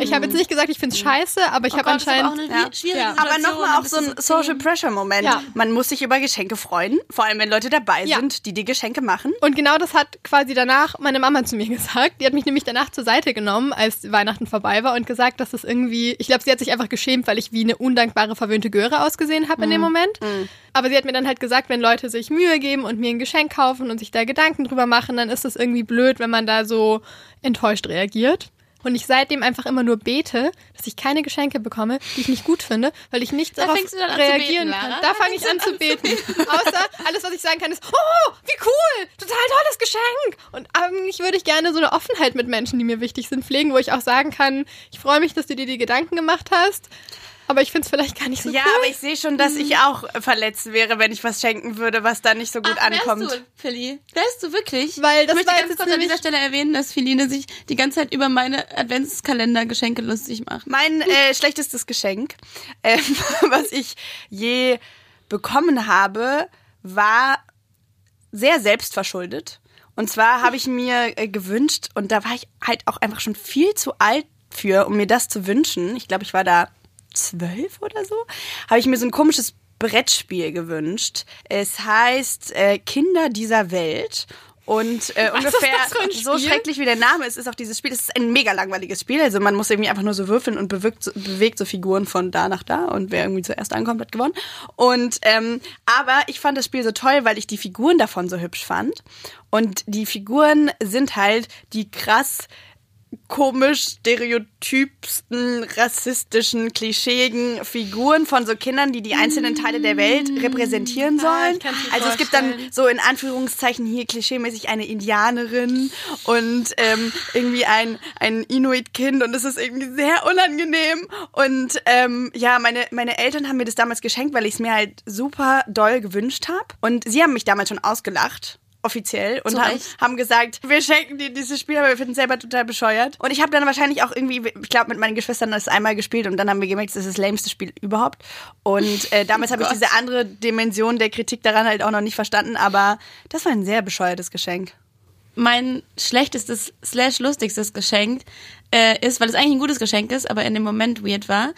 Ich habe jetzt nicht gesagt, ich finde es scheiße, aber ich habe
das ist aber
anscheinend
auch eine schwierige
Ja.
Aber nochmal auch
das
so ein Social Pressure Moment.
Ja.
Man muss sich über Geschenke freuen, vor allem wenn Leute dabei
Ja.
sind, die die Geschenke machen.
Und genau das hat quasi danach meine Mama zu mir gesagt. Die hat mich nämlich danach zur Seite genommen, als Weihnachten vorbei war und gesagt, dass es irgendwie, ich glaube, sie hat sich einfach geschämt, weil ich wie eine undankbare, verwöhnte Göre ausgesehen habe in dem Moment. Aber sie hat mir dann halt gesagt, wenn Leute sich Mühe geben und mir ein Geschenk kaufen und sich da Gedanken drüber machen, dann ist es irgendwie blöd, wenn man da so enttäuscht reagiert. Und ich seitdem einfach immer nur bete, dass ich keine Geschenke bekomme, die ich nicht gut finde, weil ich nicht
Da
darauf
an
reagieren
beten,
kann. Da
Da
fange ich an
du
zu
an
beten. Außer alles, was ich sagen kann, ist, oh, wie cool, total tolles Geschenk. Und eigentlich würde ich gerne so eine Offenheit mit Menschen, die mir wichtig sind, pflegen, wo ich auch sagen kann, ich freue mich, dass du dir die Gedanken gemacht hast. Aber ich finde es vielleicht gar nicht so
Ja,
cool.
aber ich sehe schon, dass ich auch verletzt wäre, wenn ich was schenken würde, was da nicht so gut
Ach,
ankommt.
Wärst du, Philly? Wärst du wirklich?
Weil das
ich möchte
war
ganz
jetzt
kurz an dieser Stelle erwähnen, dass Feline sich die ganze Zeit über meine Adventskalender-Geschenke lustig macht.
Mein äh, schlechtestes Geschenk, ähm, was ich je bekommen habe, war sehr selbstverschuldet. Und zwar habe ich mir äh, gewünscht, und da war ich halt auch einfach schon viel zu alt für, um mir das zu wünschen. Ich glaube, ich war da zwölf oder so. Habe ich mir so ein komisches Brettspiel gewünscht. Es heißt äh, Kinder dieser Welt. Und äh, ungefähr
für ein
so schrecklich wie der Name ist, ist auch dieses Spiel. Es ist ein mega langweiliges Spiel. Also man muss irgendwie einfach nur so würfeln und bewegt so, bewegt so Figuren von da nach da. Und wer irgendwie zuerst ankommt, hat gewonnen. Und ähm, aber ich fand das Spiel so toll, weil ich die Figuren davon so hübsch fand. Und die Figuren sind halt die krass komisch stereotypsten, rassistischen, klischeeigen Figuren von so Kindern, die die einzelnen Teile der Welt repräsentieren
Ah,
sollen.
mir
also es gibt dann so in Anführungszeichen hier klischeemäßig eine Indianerin und ähm, irgendwie ein, ein Inuit-Kind und das ist irgendwie sehr unangenehm. Und ähm, ja, meine, meine Eltern haben mir das damals geschenkt, weil ich es mir halt super doll gewünscht habe. Und sie haben mich damals schon ausgelacht offiziell und haben, haben gesagt, wir schenken dir dieses Spiel, aber wir finden es selber total bescheuert. Und ich habe dann wahrscheinlich auch irgendwie, ich glaube, mit meinen Geschwistern das einmal gespielt und dann haben wir gemerkt, das ist das lämste Spiel überhaupt. Und äh, damals habe ich diese andere Dimension der Kritik daran halt auch noch nicht verstanden, aber das war ein sehr bescheuertes Geschenk.
mein schlechtestes slash lustigstes Geschenk äh, ist, weil es eigentlich ein gutes Geschenk ist, aber in dem Moment weird war,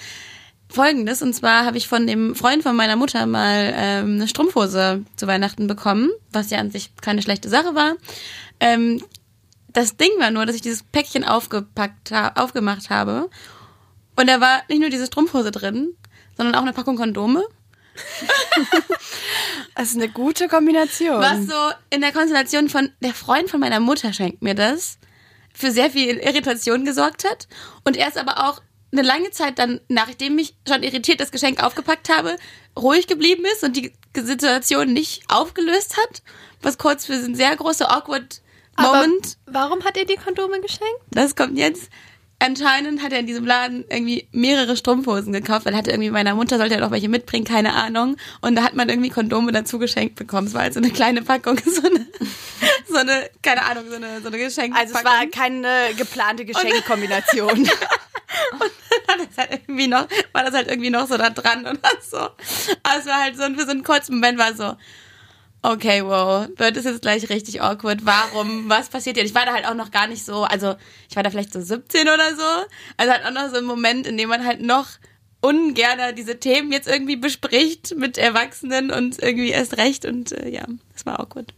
folgendes. Und zwar habe ich von dem Freund von meiner Mutter mal ähm, eine Strumpfhose zu Weihnachten bekommen, was ja an sich keine schlechte Sache war. Ähm, das Ding war nur, dass ich dieses Päckchen aufgepackt ha aufgemacht habe und da war nicht nur diese Strumpfhose drin, sondern auch eine Packung Kondome.
Das ist eine gute Kombination.
Was so in der Konstellation von der Freund von meiner Mutter schenkt mir das, für sehr viel Irritation gesorgt hat und erst aber auch eine lange Zeit dann, nachdem ich schon irritiert das Geschenk aufgepackt habe, ruhig geblieben ist und die Situation nicht aufgelöst hat, was kurz für ein sehr großer awkward
Aber
Moment.
warum hat er die Kondome geschenkt?
Das kommt jetzt. Anscheinend hat er in diesem Laden irgendwie mehrere Strumpfhosen gekauft, weil er hatte irgendwie meiner Mutter sollte er doch welche mitbringen, keine Ahnung. Und da hat man irgendwie Kondome dazu geschenkt bekommen. Es war halt so eine kleine Packung, so eine, so eine, keine Ahnung, so eine, so eine Geschenkpackung.
also es war keine geplante Geschenkkombination.
Und dann es halt irgendwie noch, war das halt irgendwie noch so da dran das so. War halt so, für so einen kurzen Moment war so, okay, wow, wird es jetzt gleich richtig awkward. Warum? Was passiert hier? Ich war da halt auch noch gar nicht so, also ich war da vielleicht so 17 oder so. Also halt auch noch so ein Moment, in dem man halt noch ungerner diese Themen jetzt irgendwie bespricht mit Erwachsenen und irgendwie erst recht und äh, ja, das war awkward.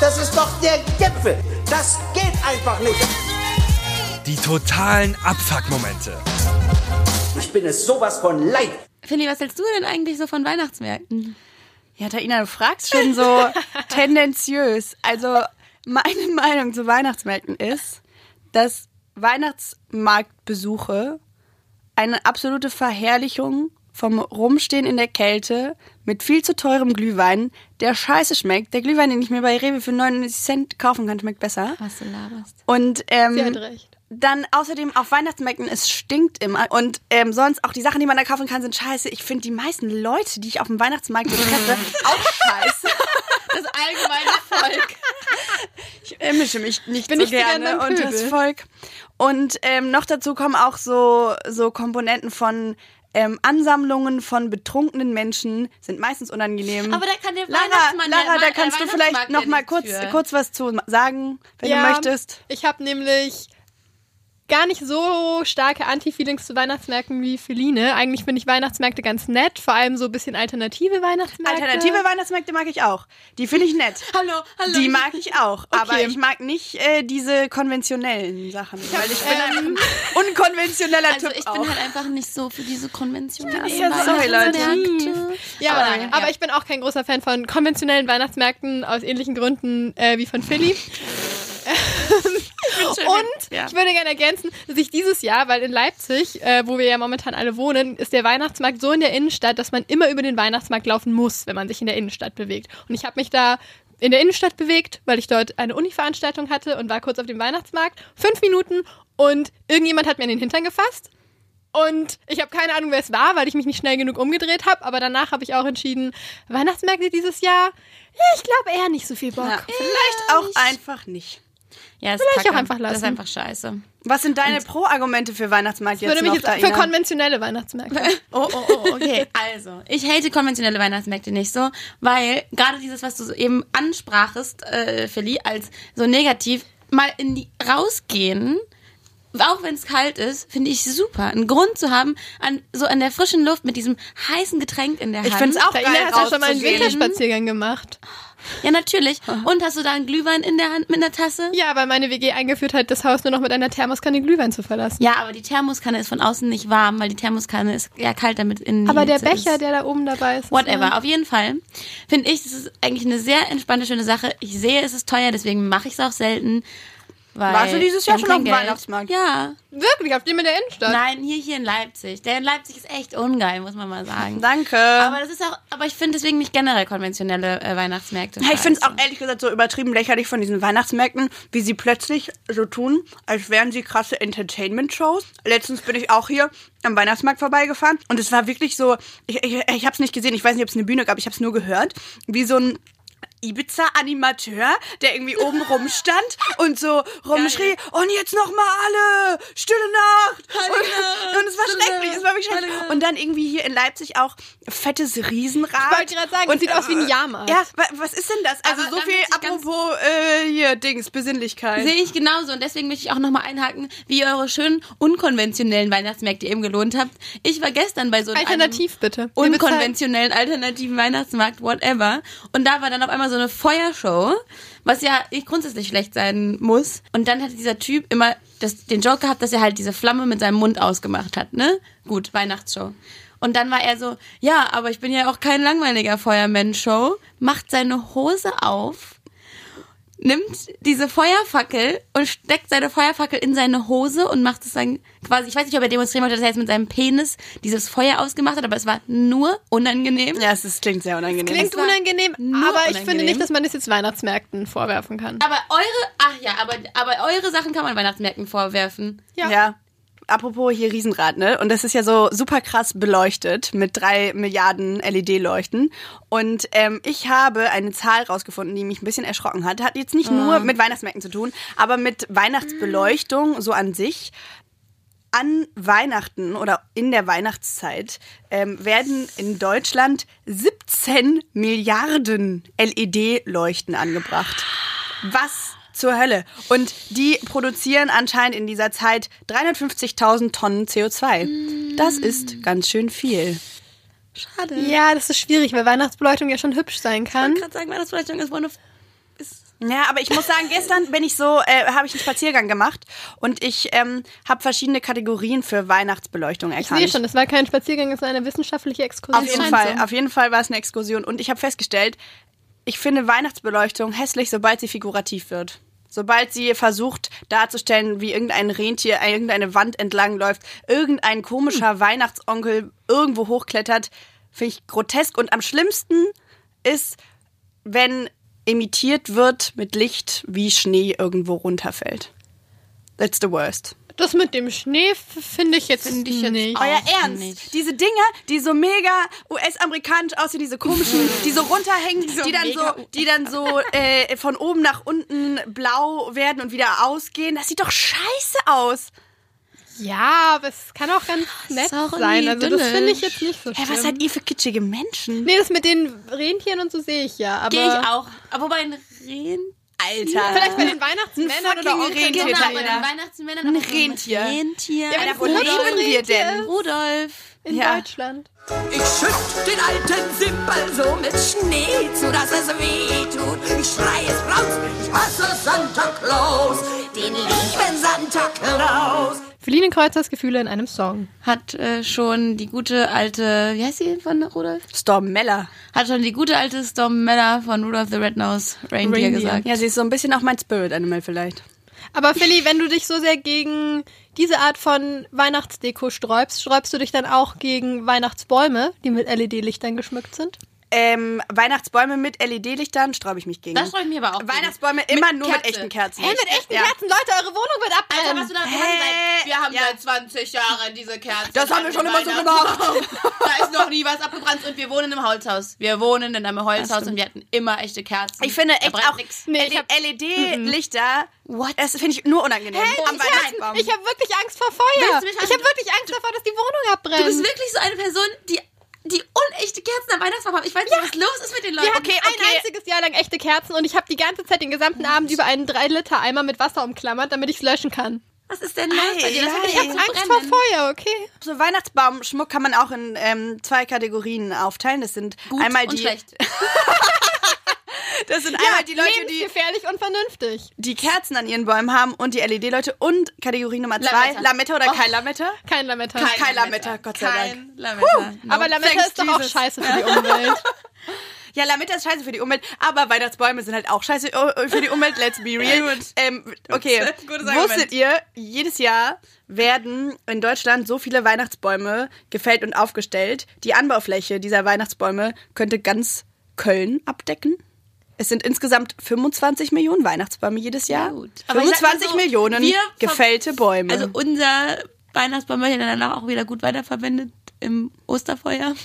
Das ist doch der Gipfel. Das geht einfach nicht.
Die totalen Abfuck-Momente.
Ich bin es sowas von leid.
Philly, was hältst du denn eigentlich so von Weihnachtsmärkten?
Ja, Taina, du fragst schon so tendenziös. Also meine Meinung zu Weihnachtsmärkten ist, dass Weihnachtsmarktbesuche eine absolute Verherrlichung vom Rumstehen in der Kälte mit viel zu teurem Glühwein, der scheiße schmeckt. Der Glühwein, den ich mir bei Rewe für 99 Cent kaufen kann, schmeckt besser.
Was du laberst.
Und ähm,
Sie hat recht.
Dann außerdem auf Weihnachtsmärkten, es stinkt immer. Und ähm, sonst auch die Sachen, die man da kaufen kann, sind scheiße. Ich finde die meisten Leute, die ich auf dem Weihnachtsmarkt treffe, auch scheiße.
Das allgemeine Volk.
Ich äh, mische mich nicht
bin
so gerne unter das. Volk. Und ähm, noch dazu kommen auch so, so Komponenten von ähm, Ansammlungen von betrunkenen Menschen, sind meistens unangenehm.
Aber da kann der
Lara,
Weihnachtsmann
Lara,
ja,
da kannst du vielleicht noch mal kurz,
für.
kurz was zu sagen, wenn
ja,
du möchtest.
Ich habe nämlich gar nicht so starke Anti-Feelings zu Weihnachtsmärkten wie Feline. Eigentlich finde ich Weihnachtsmärkte ganz nett, vor allem so ein bisschen alternative Weihnachtsmärkte.
Alternative Weihnachtsmärkte mag ich auch. Die finde ich nett.
Hallo, hallo.
Die mag ich auch, aber
Okay.
ich mag nicht äh, diese konventionellen Sachen, weil ich bin ein unkonventioneller
Also
Typ
ich
auch.
bin halt einfach nicht so für diese konventionellen
Ja, sorry, Leute.
Weihnachtsmärkte.
Ja,
Aber
aber,
nein,
aber
ja.
ich bin auch kein großer Fan von konventionellen Weihnachtsmärkten aus ähnlichen Gründen äh, wie von Philly. Und
Ja.
ich würde gerne ergänzen, dass ich dieses Jahr, weil in Leipzig, äh, wo wir ja momentan alle wohnen, ist der Weihnachtsmarkt so in der Innenstadt, dass man immer über den Weihnachtsmarkt laufen muss, wenn man sich in der Innenstadt bewegt. Und ich habe mich da in der Innenstadt bewegt, weil ich dort eine Uni-Veranstaltung hatte und war kurz auf dem Weihnachtsmarkt. Fünf Minuten und irgendjemand hat mir in den Hintern gefasst. Und ich habe keine Ahnung, wer es war, weil ich mich nicht schnell genug umgedreht habe. Aber danach habe ich auch entschieden, Weihnachtsmärkte dieses Jahr, ja, ich glaube eher nicht so viel Bock.
Ja, vielleicht auch einfach nicht.
Ja, ist
Vielleicht
kacke.
auch einfach
Das ist
lassen.
einfach scheiße.
Was sind deine Pro-Argumente für Weihnachtsmarkt jetzt
Würde mich
noch,
jetzt für konventionelle Weihnachtsmärkte.
Oh, oh, oh, okay. Also, ich hate konventionelle Weihnachtsmärkte nicht so, weil gerade dieses, was du so eben ansprachest, äh, Philly, als so negativ, mal in die rausgehen, auch wenn es kalt ist, finde ich super. Einen Grund zu haben, an, so an der frischen Luft mit diesem heißen Getränk in der Hand.
Ich find's auch
Da
geil,
hast du schon mal einen. Winterspaziergang gemacht.
Ja, natürlich. Und hast du da einen Glühwein in der Hand mit einer Tasse?
Ja, weil meine WG eingeführt hat, das Haus nur noch mit einer Thermoskanne Glühwein zu verlassen.
Ja, aber die Thermoskanne ist von außen nicht warm, weil die Thermoskanne ist ja kalt, damit innen
Aber der
Hitze ist.
Becher, der da oben dabei ist.
Whatever,
warm.
auf jeden Fall finde ich, das ist eigentlich eine sehr entspannte, schöne Sache. Ich sehe, es ist teuer, deswegen mache ich es auch selten. Weil
Warst du dieses Jahr schon auf dem. Weihnachtsmarkt?
Ja.
Wirklich, auf dem in der Innenstadt.
Nein, hier, hier in Leipzig. Der in Leipzig ist echt ungeil, muss man mal sagen.
Danke.
Aber das ist auch, aber ich finde deswegen nicht generell konventionelle äh, Weihnachtsmärkte.
Ja, ich finde es auch ehrlich gesagt so übertrieben lächerlich von diesen Weihnachtsmärkten, wie sie plötzlich so tun, als wären sie krasse Entertainment-Shows. Letztens bin ich auch hier am Weihnachtsmarkt vorbeigefahren und es war wirklich so, ich, ich, ich habe es nicht gesehen, ich weiß nicht, ob es eine Bühne gab, ich habe es nur gehört, wie so ein Ibiza-Animateur, der irgendwie oben rumstand und so rumschrie, und jetzt noch mal alle, stille Nacht. Und, und es war schrecklich, es war wirklich schrecklich. Und dann irgendwie hier in Leipzig auch fettes Riesenrad.
Ich wollte gerade sagen, es sieht aus wie ein Jahrmarkt.
Ja, wa- was ist denn das? Also
Aber
so
dann
viel apropos äh, hier Dings Besinnlichkeit.
Sehe ich genauso und deswegen möchte ich auch nochmal einhaken, wie ihr eure schönen unkonventionellen Weihnachtsmärkte eben gelohnt habt. Ich war gestern bei so einem
Alternativ bitte.
Unkonventionellen alternativen Weihnachtsmarkt, whatever. Und da war dann auf einmal so eine Feuershow, was ja nicht grundsätzlich schlecht sein muss. Und dann hatte dieser Typ immer das, den Joke gehabt, dass er halt diese Flamme mit seinem Mund ausgemacht hat, ne? Gut, Weihnachtsshow. Und dann war er so, ja, aber ich bin ja auch kein langweiliger Feuerman-Show, macht seine Hose auf, nimmt diese Feuerfackel und steckt seine Feuerfackel in seine Hose und macht es dann quasi, ich weiß nicht, ob er demonstrieren wollte, dass er jetzt mit seinem Penis dieses Feuer ausgemacht hat, aber es war nur unangenehm.
Ja, es ist, klingt sehr unangenehm.
Klingt
Das war
unangenehm, aber ich finde nicht, dass man das jetzt Weihnachtsmärkten vorwerfen kann.
Aber eure, ach ja, aber, aber eure Sachen kann man Weihnachtsmärkten vorwerfen.
ja. Apropos hier Riesenrad, ne? Und das ist ja so super krass beleuchtet mit drei Milliarden LED-Leuchten. Und ähm, ich habe eine Zahl rausgefunden, die mich ein bisschen erschrocken hat. Hat jetzt nicht nur mit Weihnachtsmärkten zu tun, aber mit Weihnachtsbeleuchtung so an sich. An Weihnachten oder in der Weihnachtszeit ähm, werden in Deutschland 17 Milliarden LED-Leuchten angebracht. Was zur Hölle? Und die produzieren anscheinend in dieser Zeit 350.000 Tonnen CO2. Das ist ganz schön viel.
Schade.
Ja, das ist schwierig, weil Weihnachtsbeleuchtung ja schon hübsch sein
Ich
kann.
wollte gerade sagen, Weihnachtsbeleuchtung ist one of
Ja, aber ich muss sagen, gestern bin ich so, äh, habe ich einen Spaziergang gemacht und ich ähm, habe verschiedene Kategorien für Weihnachtsbeleuchtung
Ich
erkannt.
sehe schon, es war kein Spaziergang, es war eine wissenschaftliche Exkursion.
Auf jeden Fall,
so.
auf jeden Fall war es eine Exkursion und ich habe festgestellt, ich finde Weihnachtsbeleuchtung hässlich, sobald sie figurativ wird. Sobald sie versucht darzustellen, wie irgendein Rentier irgendeine Wand entlang läuft, irgendein komischer
Hm.
Weihnachtsonkel irgendwo hochklettert, finde ich grotesk. Und am schlimmsten ist, wenn imitiert wird mit Licht, wie Schnee irgendwo runterfällt. That's the worst.
Das mit dem Schnee finde ich jetzt
Finde ich jetzt
nicht.
Euer Ernst?
nicht.
Diese Dinger, die so mega US-amerikanisch aussehen, diese komischen, die so runterhängen, die, dann so, die dann so äh, von oben nach unten blau werden und wieder ausgehen. Das sieht doch scheiße aus.
Ja, aber es kann auch ganz nett
auch
sein. Also das finde ich jetzt nicht so
Hä,
schlimm.
was seid ihr für kitschige Menschen?
Nee, das mit den Rentieren und so sehe ich ja. Aber
Gehe ich auch. Aber wobei ein Rehen.
Alter.
Vielleicht bei den Weihnachtsmännern oder Onkeln.
Rentier,
Genau,
Diana.
bei den Weihnachtsmännern.
Ein Rentier.
Rentier.
Ja,
Alter, wo leben wir denn?
Rudolf.
In
Ja.
Deutschland.
Ich schütt den alten Simbal so mit Schnee zu, dass es weh tut. Ich schrei es raus, ich hasse Santa Claus, den lieben Santa Claus.
Feline Kreuzers Gefühle in einem Song.
Hat äh, schon die gute alte, wie heißt sie von Rudolf?
Storm Meller.
Hat schon die gute alte Storm Meller von Rudolf the Red-Nosed Reindeer,
Reindeer.
gesagt.
Ja, sie ist so ein bisschen auch mein Spirit Animal vielleicht.
Aber Philly, wenn du dich so sehr gegen diese Art von Weihnachtsdeko sträubst, sträubst du dich dann auch gegen Weihnachtsbäume, die mit LED-Lichtern geschmückt sind?
Ähm, Weihnachtsbäume mit LED-Lichtern sträube ich mich gegen.
Da sträube ich mich aber auch gegen.
Weihnachtsbäume immer nur mit
Kerze.
echten Kerzen.
Hä, mit echten
Ja.
Kerzen, Leute, eure Wohnung wird
Alter,
abbrennen.
was du da dran
Hä?
seid. Wir haben
Ja.
seit 20 Jahren diese Kerzen.
Das haben wir schon immer so
gemacht. Da ist noch nie was abgebrannt und wir wohnen im Holzhaus. Wir wohnen in einem Holzhaus und wir hatten immer echte Kerzen.
Ich finde echt auch.
Nee, ich hab-
LED-Lichter, das finde ich nur unangenehm am Weihnachtsbaum.
Ich habe wirklich Angst vor Feuer. Ich habe wirklich Angst davor, dass die Wohnung abbrennt.
Du bist wirklich so eine Person, die die unechte Kerzen am Weihnachtsbaum haben. Ich weiß nicht, was los ist mit den Leuten.
Wir hatten ein einziges Jahr lang echte Kerzen und ich habe die ganze Zeit den gesamten Abend über einen 3-Liter-Eimer mit Wasser umklammert, damit ich es löschen kann.
Was ist denn los bei dir? Das
Ei,
ja
Ich habe Angst vor. Feuer, okay?
So Weihnachtsbaumschmuck kann man auch in ähm, zwei Kategorien aufteilen. Das sind
Gut
einmal
und
die,
schlecht.
das sind einmal die Leute, die
lebensgefährlich und vernünftig.
die Kerzen an ihren Bäumen haben und die LED-Leute und Kategorie Nummer zwei
Lametta.
Lametta oder kein Lametta.
Kein Lametta.
Kein, kein Lametta, Gott sei Dank.
Kein Lametta. No.
Aber Lametta
Thanks,
ist doch auch
Jesus.
scheiße für die Umwelt.
Ja, Lametta ist scheiße für die Umwelt, aber Weihnachtsbäume sind halt auch scheiße äh, für die Umwelt. Let's be real. Ähm, okay,
Gutes Argument.
wusstet ihr, jedes Jahr werden in Deutschland so viele Weihnachtsbäume gefällt und aufgestellt. Die Anbaufläche dieser Weihnachtsbäume könnte ganz Köln abdecken. Es sind insgesamt 25 Millionen Weihnachtsbäume jedes Jahr.
gut. Aber ich sag mal
25
so,
Millionen gefällte Bäume.
Also unser Weihnachtsbaum wird ja dann auch wieder gut weiterverwendet im Osterfeuer.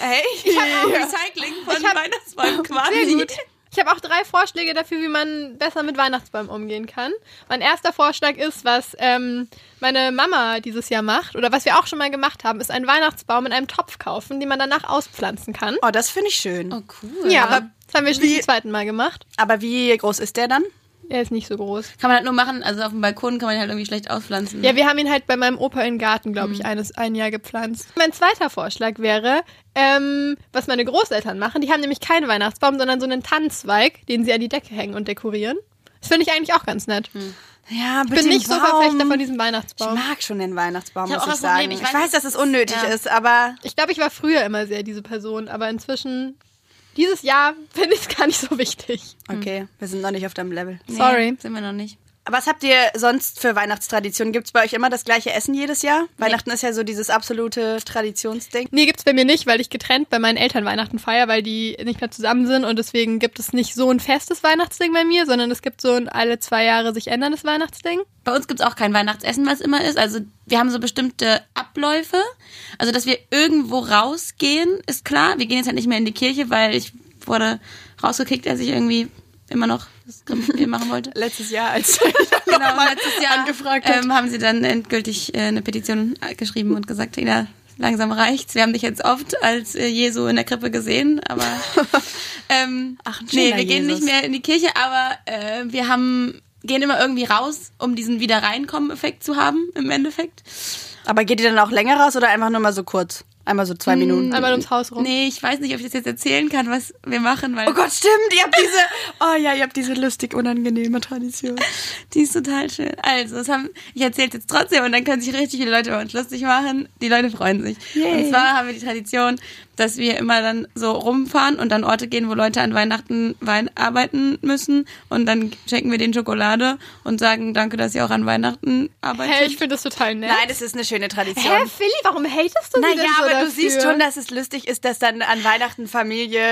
hey,
Ich habe auch Recycling von Weihnachtsbäumen quasi.
Sehr gut. Ich habe auch drei Vorschläge dafür, wie man besser mit Weihnachtsbäumen umgehen kann. Mein erster Vorschlag ist, was ähm, meine Mama dieses Jahr macht, oder was wir auch schon mal gemacht haben, ist einen Weihnachtsbaum in einem Topf kaufen, den man danach auspflanzen kann.
Oh, das finde ich schön.
Oh, cool.
Ja, aber das haben wir schon
Wie-
zum zweiten Mal gemacht.
Aber wie groß ist der dann?
Er ist nicht so groß.
Kann man halt nur machen, also auf dem Balkon kann man ihn halt irgendwie schlecht auspflanzen.
Ja, wir haben ihn halt bei meinem Opa in den Garten, glaube
Mhm.
ich, eines, ein Jahr gepflanzt. Mein zweiter Vorschlag wäre, ähm, was meine Großeltern machen. Die haben nämlich keinen Weihnachtsbaum, sondern so einen Tannenzweig, den sie an die Decke hängen und dekorieren. Das finde ich eigentlich auch ganz nett.
Ja,
Ich bin nicht so Verfechter von diesem
Ich
Weihnachtsbaum.
mag schon den Weihnachtsbaum,
Ich
muss
auch
ich
Problem,
sagen.
ich
Ich
weiß,
weiß, dass es
es-
unnötig
ja.
ist, aber
Ich glaube, ich war früher immer sehr diese Person, aber inzwischen, dieses Jahr, finde ich es gar nicht so wichtig.
okay, wir sind noch nicht auf deinem Level.
Nee,
Sorry.
Sind wir noch nicht.
Was habt ihr sonst für Weihnachtstraditionen? Gibt es bei euch immer das gleiche Essen jedes Jahr? Weihnachten ist ja so dieses absolute Traditionsding.
Nee, gibt's bei mir nicht, weil ich getrennt bei meinen Eltern Weihnachten feiere, weil die nicht mehr zusammen sind und deswegen gibt es nicht so ein festes Weihnachtsding bei mir, sondern es gibt so ein alle zwei Jahre sich änderndes Weihnachtsding.
Bei uns gibt's auch kein Weihnachtsessen, was immer ist. Also wir haben so bestimmte Abläufe. Also dass wir irgendwo rausgehen, ist klar. Wir gehen jetzt halt nicht mehr in die Kirche, weil ich wurde rausgekickt, als ich irgendwie immer noch das machen wollte.
Letztes Jahr, als
Genau, letztes Jahr
angefragt hat.
ähm, haben sie dann endgültig äh, eine Petition äh, geschrieben und gesagt, Ina, langsam reicht's. Wir haben dich jetzt oft als äh, Jesu in der Krippe gesehen, aber ähm,
Ach,
nee, wir gehen
Jesus.
nicht mehr in die Kirche, aber äh, wir haben gehen immer irgendwie raus, um diesen Wiederreinkommen-Effekt zu haben im Endeffekt.
Aber geht ihr dann auch länger raus oder einfach nur mal so kurz? Einmal so zwei Minuten?
Einmal ums Haus rum.
Nee, ich weiß nicht, ob ich das jetzt erzählen kann, was wir machen, weil
Oh Gott, stimmt, ihr habt diese, oh ja, ihr habt diese lustig unangenehme Tradition.
Die ist total schön. Also, das haben, ich erzähle jetzt trotzdem und dann können sich richtig viele Leute über uns lustig machen. Die Leute freuen sich.
Yay.
Und zwar haben wir die Tradition, dass wir immer dann so rumfahren und an Orte gehen, wo Leute an Weihnachten Wein arbeiten müssen und dann schenken wir denen Schokolade und sagen, danke, dass ihr auch an Weihnachten arbeitet.
Hey, ich finde das total nett.
Nein, das ist eine schöne Tradition.
Hä, Philly, warum hatest du sie
Naja,
denn so
aber
dafür?
du siehst schon, dass es lustig ist, dass dann an Weihnachten Familie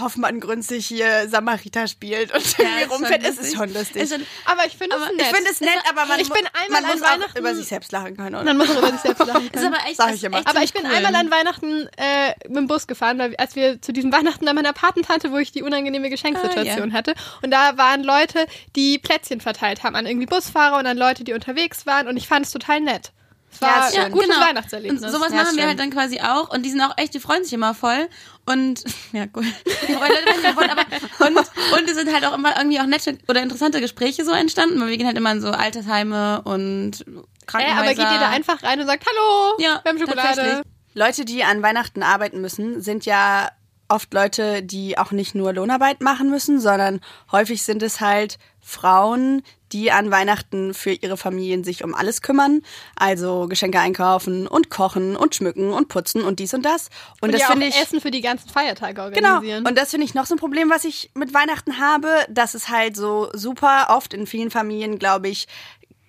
Hoffmann-Grünzig hier Samariter spielt und irgendwie
ist schon
rumfährt. Es ist schon lustig.
Ist schon-
aber ich finde es nett.
ich finde es nett, aber man,
Ich bin einmal
man
an
muss auch
Weihnachten-
über sich selbst lachen können. Oder?
dann muss man über sich selbst lachen
ist
können.
aber echt,
ich immer.
echt
Aber ich bin
cool.
einmal an Weihnachten äh, mit dem Bus gefahren, weil als wir zu diesem Weihnachten bei meiner Patentante, wo ich die unangenehme Geschenksituation
Ah, ja.
hatte. Und da waren Leute, die Plätzchen verteilt haben an irgendwie Busfahrer und an Leute, die unterwegs waren. Und ich fand es total nett. Es war
Ja,
ein gutes
genau.
Weihnachtserlebnis.
Und sowas
Ja,
machen wir halt dann quasi auch. Und die sind auch echt, die freuen sich immer voll. Und, ja, cool. Die freuen werden voll, aber, und, und es sind halt auch immer irgendwie auch nette oder interessante Gespräche so entstanden, weil wir gehen halt immer in so Altersheime und Krankenhäuser.
aber geht ihr da einfach rein und sagt, hallo,
Ja,
wir haben Schokolade.
Leute, die an Weihnachten arbeiten müssen, sind ja oft Leute, die auch nicht nur Lohnarbeit machen müssen, sondern häufig sind es halt Frauen, die an Weihnachten für ihre Familien sich um alles kümmern. Also Geschenke einkaufen und kochen und schmücken und putzen und dies und das. Und,
Und
das
ja
finde
auch
ich.
Essen für die ganzen Feiertage
Genau.
organisieren.
Und das finde ich noch so ein Problem, was ich mit Weihnachten habe, dass es halt so super oft in vielen Familien, glaube ich,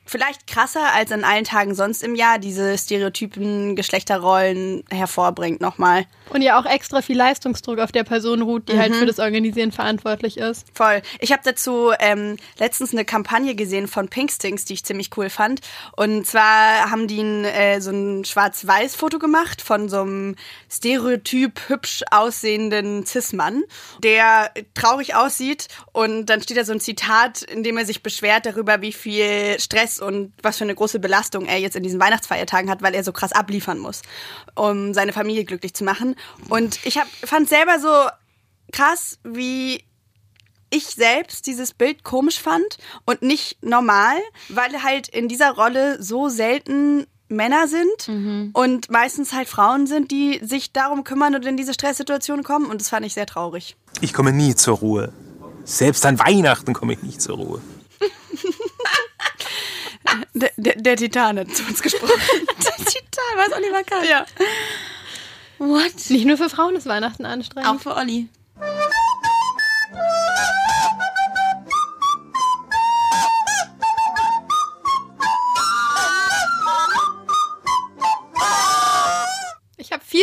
vielleicht krasser als an allen Tagen sonst im Jahr diese stereotypen Geschlechterrollen hervorbringt nochmal.
Und ja auch extra viel Leistungsdruck auf der Person ruht, die halt
Mhm.
für das Organisieren verantwortlich ist.
Voll. Ich habe dazu ähm, letztens eine Kampagne gesehen von Pinkstings, die ich ziemlich cool fand. Und zwar haben die ein, äh, so ein Schwarz-Weiß-Foto gemacht von so einem stereotyp hübsch aussehenden Cis-Mann, der traurig aussieht. Und dann steht da so ein Zitat, in dem er sich beschwert darüber, wie viel Stress und was für eine große Belastung er jetzt in diesen Weihnachtsfeiertagen hat, weil er so krass abliefern muss, um seine Familie glücklich zu machen. Und ich hab, fand selber so krass, wie ich selbst dieses Bild komisch fand und nicht normal, weil halt in dieser Rolle so selten Männer sind und meistens halt Frauen sind, die sich darum kümmern und in diese Stresssituation kommen und das fand ich sehr traurig.
Ich komme nie zur Ruhe. Selbst an Weihnachten komme ich nicht zur Ruhe.
Der, der, der Titan hat zu uns gesprochen.
der Titan, was Oliver kann.
Ja.
What?
Nicht nur für Frauen ist Weihnachten anstrengend.
Auch für Olli.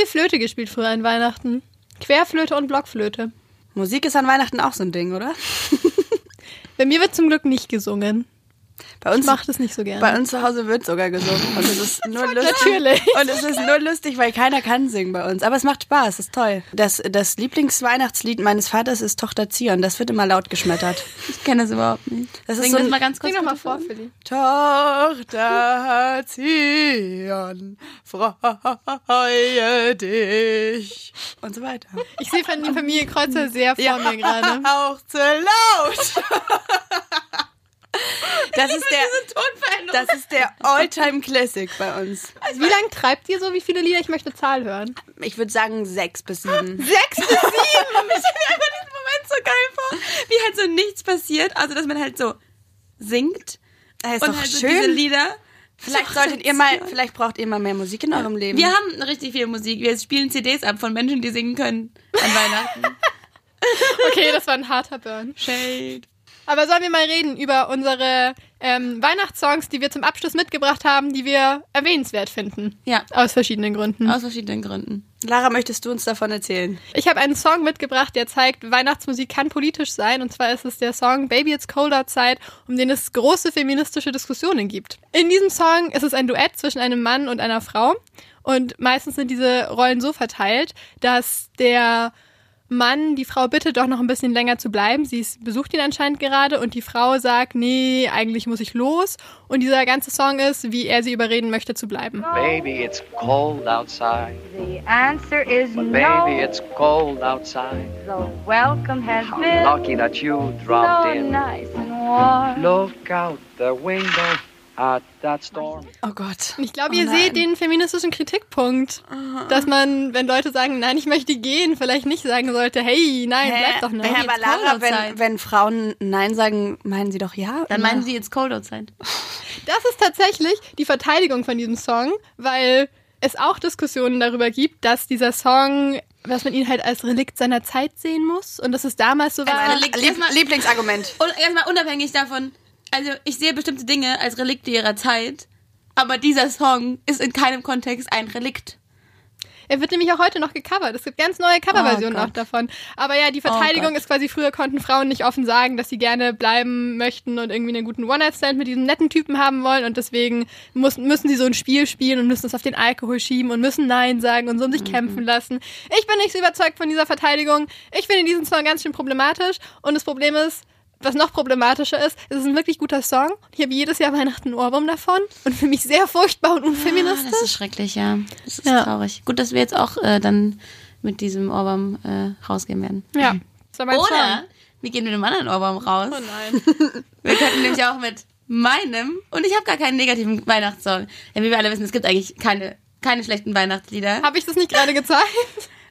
Viel Flöte gespielt früher an Weihnachten. Querflöte und Blockflöte.
Musik ist an Weihnachten auch so ein Ding, oder?
Bei mir wird zum Glück nicht gesungen.
Bei uns
ich mache das nicht so gerne.
Bei uns zu Hause wird sogar gesungen und es ist nur lustig.
Natürlich.
Und es ist nur lustig, weil keiner kann singen bei uns. Aber es macht Spaß, es ist toll. Das, das Lieblingsweihnachtslied meines Vaters ist Tochter Zion. Das wird immer laut geschmettert.
Ich kenne das überhaupt nicht.
Das ist
Sing
so
das
ein
mal ganz kurz.
Sing doch mal vor, Philly.
Tochter Zion, freue dich. Und so weiter.
Ich sehe von die Familie Kreuzer sehr vor mir gerade.
auch zu laut. Das ist der, das ist der Alltime Classic bei uns.
Wie lange treibt ihr so? Wie viele Lieder? Ich möchte eine Zahl hören.
Ich würde sagen sechs bis sieben.
Sechs bis sieben?
Ich stelle mir einfach diesen Moment so geil vor, wie halt so nichts passiert, also dass man halt so singt
Das ist
und
doch
halt so
schön.
diese Lieder.
Vielleicht
So,
solltet ihr mal, vielleicht braucht ihr mal mehr Musik in eurem Leben.
Wir haben richtig viel Musik. Wir spielen CDs ab von Menschen, die singen können an Weihnachten.
Okay, das war ein harter Burn.
Shade.
Aber sollen wir mal reden über unsere ähm, Weihnachtssongs, die wir zum Abschluss mitgebracht haben, die wir erwähnenswert finden?
Ja.
Aus verschiedenen Gründen.
Aus verschiedenen Gründen.
Lara, möchtest du uns davon erzählen?
Ich habe einen Song mitgebracht, der zeigt, Weihnachtsmusik kann politisch sein. Und zwar ist es der Song Baby It's Cold Outside, um den es große feministische Diskussionen gibt. In diesem Song ist es ein Duett zwischen einem Mann und einer Frau. Und meistens sind diese Rollen so verteilt, dass der Mann die Frau bittet, doch noch ein bisschen länger zu bleiben. Sie ist, besucht ihn anscheinend gerade und die Frau sagt, nee, eigentlich muss ich los. Und dieser ganze Song ist, wie er sie überreden möchte zu bleiben.
Baby, it's cold outside.
The answer is
But
no.
baby, it's cold outside.
The welcome has
How
been
lucky that you dropped
so
in.
nice and warm.
Look out the window storm.
Oh Gott.
Ich glaube,
Oh
ihr
nein.
seht den feministischen Kritikpunkt, dass man, wenn Leute sagen, nein, ich möchte gehen, vielleicht nicht sagen sollte, hey, nein, bleib doch noch.
Hä, aber Lara,
cold
wenn, wenn Frauen Nein sagen, meinen sie doch ja?
Dann
immer.
meinen sie jetzt Cold Outside.
Das ist tatsächlich die Verteidigung von diesem Song, weil es auch Diskussionen darüber gibt, dass dieser Song, dass man ihn halt als Relikt seiner Zeit sehen muss und dass es damals so war.
Als Relikt.
Lieb Lieblingsargument.
Und erstmal unabhängig davon, also ich sehe bestimmte Dinge als Relikte ihrer Zeit, aber dieser Song ist in keinem Kontext ein Relikt.
Er wird nämlich auch heute noch gecovert. Es gibt ganz neue Coverversionen
Oh
auch davon. Aber ja, die Verteidigung
Gott.
ist quasi, früher konnten Frauen nicht offen sagen, dass sie gerne bleiben möchten und irgendwie einen guten One-Night-Stand mit diesem netten Typen haben wollen. Und deswegen müssen, müssen sie so ein Spiel spielen und müssen es auf den Alkohol schieben und müssen Nein sagen und so um sich kämpfen lassen. Ich bin nicht so überzeugt von dieser Verteidigung. Ich finde diesen Song ganz schön problematisch. Und das Problem ist, was noch problematischer ist, es ist ein wirklich guter Song. Ich habe jedes Jahr Weihnachten einen Ohrwurm davon und für mich sehr furchtbar und unfeministisch.
Das ist schrecklich, ja. Das ist
Ja.
traurig. Gut, dass wir jetzt auch äh, dann mit diesem Ohrwurm äh, rausgehen werden.
Ja. Mein
Oder
Song.
wir gehen mit einem anderen Ohrwurm raus.
Oh nein.
Wir könnten nämlich auch mit meinem, und ich habe gar keinen negativen Weihnachtssong. Ja, wie wir alle wissen, es gibt eigentlich keine, keine schlechten Weihnachtslieder.
Habe ich das nicht gerade gezeigt?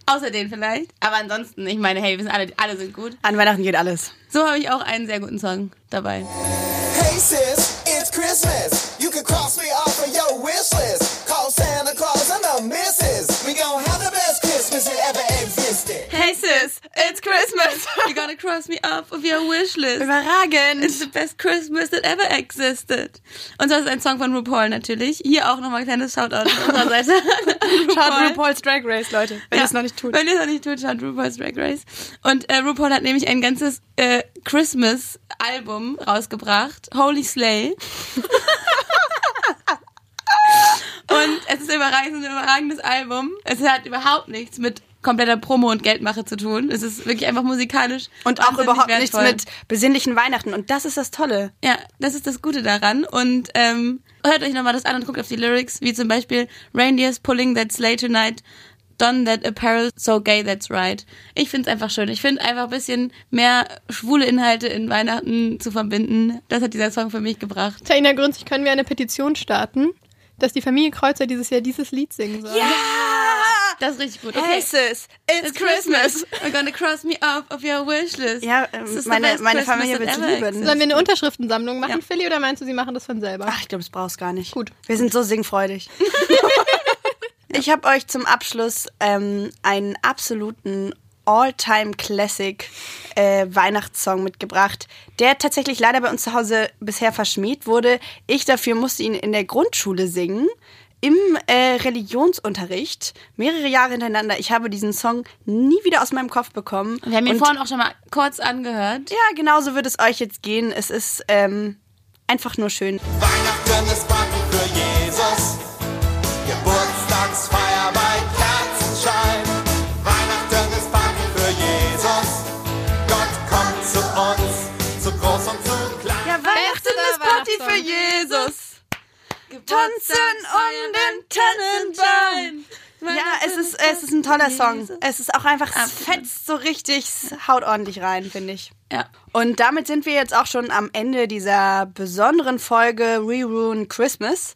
Außer den vielleicht. Aber ansonsten, ich meine, hey, wir wissen alle, alle sind gut.
An Weihnachten geht alles.
So habe ich auch einen sehr guten Song dabei.
Hey sis, it's Christmas. Christmas
it's Christmas. You gonna cross me off of your wish list.
Überragend.
It's the best Christmas that ever existed. Und das ist ein Song von RuPaul natürlich. Hier auch nochmal ein kleines Shoutout von unserer Seite.
Schaut RuPaul's Drag Race, Leute, wenn
Ja.
ihr es noch nicht tut.
Wenn ihr es noch nicht tut, schaut RuPaul's Drag Race. Und äh, RuPaul hat nämlich ein ganzes äh, Christmas-Album rausgebracht. Holy Slay. Und es ist ein überragendes Album. Es hat überhaupt nichts mit kompletter Promo und Geldmache zu tun. Es ist wirklich einfach musikalisch.
Und auch überhaupt nichts
wertvoll.
mit besinnlichen Weihnachten. Und das ist das Tolle.
Ja, das ist das Gute daran. Und ähm, hört euch nochmal das an und guckt auf die Lyrics, wie zum Beispiel Reindeers pulling that sleigh tonight, don that apparel so gay that's right. Ich find's einfach schön. Ich find einfach ein bisschen mehr schwule Inhalte in Weihnachten zu verbinden. Das hat dieser Song für mich gebracht.
Taina Grünzig, können wir eine Petition starten, dass die Familie Kreuzer dieses Jahr dieses Lied singen soll?
Ja! Das ist richtig gut. Okay.
Hey sis, it's Christmas.
We're gonna cross me off of your wish list.
Ja, ähm, meine, meine
Christmas
Familie
that
wird lieben.
Sollen wir eine Unterschriftensammlung machen, Philly, oder meinst du, sie machen das von selber?
Ach, ich glaube, das brauchst gar nicht.
Gut.
Wir sind so singfreudig. ich habe euch zum Abschluss ähm, einen absoluten All-Time-Classic äh, Weihnachtssong mitgebracht, der tatsächlich leider bei uns zu Hause bisher verschmäht wurde. Ich dafür musste ihn in der Grundschule singen. Im äh, Religionsunterricht mehrere Jahre hintereinander. Ich habe diesen Song nie wieder aus meinem Kopf bekommen.
Wir haben ihn
Und-
vorhin auch schon mal kurz angehört.
Ja, genauso wird es euch jetzt gehen. Es ist ähm, einfach nur schön.
Weihnachten ist Party
Tanzen um den Tannenbaum. Ja, es ist, es ist ein toller Song. Es ist auch einfach, es fetzt so richtig, es haut ordentlich rein, finde ich.
Ja.
Und damit sind wir jetzt auch schon am Ende dieser besonderen Folge Reruin Christmas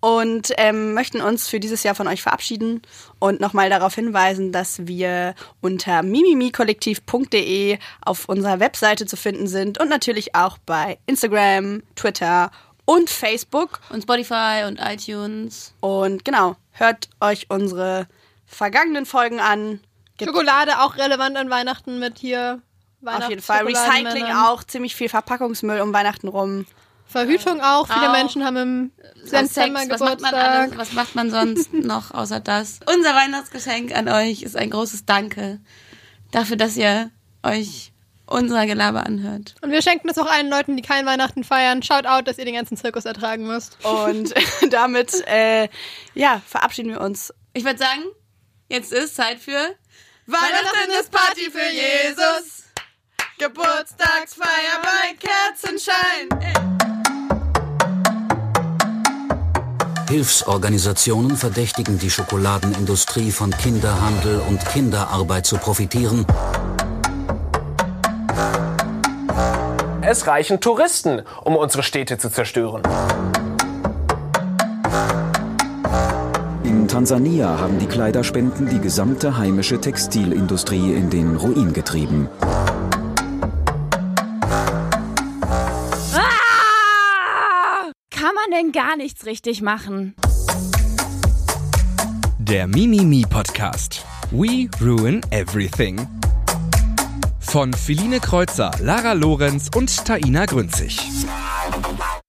und ähm, möchten uns für dieses Jahr von euch verabschieden und nochmal darauf hinweisen, dass wir unter mimimikollektiv.de auf unserer Webseite zu finden sind und natürlich auch bei Instagram, Twitter und Facebook.
Und Spotify und iTunes.
Und genau, hört euch unsere vergangenen Folgen an. Gibt
Schokolade auch relevant an Weihnachten mit hier Weihnachts
auf jeden Fall. Recycling auch, ziemlich viel Verpackungsmüll um Weihnachten rum.
Verhütung auch. Viele
Auch.
Menschen haben im September
Sex, was macht man
Geburtstag.
alles, was macht man sonst noch außer das? Unser Weihnachtsgeschenk an euch ist ein großes Danke dafür, dass ihr euch unser Gelaber anhört.
Und wir schenken es auch allen Leuten, die kein Weihnachten feiern. Schaut out, dass ihr den ganzen Zirkus ertragen müsst.
Und damit, äh, ja, verabschieden wir uns.
Ich würde sagen, jetzt ist Zeit für
Weihnachten ist Party für Jesus. Geburtstagsfeier bei Kerzenschein.
Hilfsorganisationen verdächtigen die Schokoladenindustrie von Kinderhandel und Kinderarbeit zu profitieren.
Es reichen Touristen, um unsere Städte zu zerstören.
In Tansania haben die Kleiderspenden die gesamte heimische Textilindustrie in den Ruin getrieben.
Ah! Kann man denn gar nichts richtig machen?
Der Mimimi Podcast. We ruin everything. Von Philine Kreuzer, Lara Lorenz und Taina Grünzig.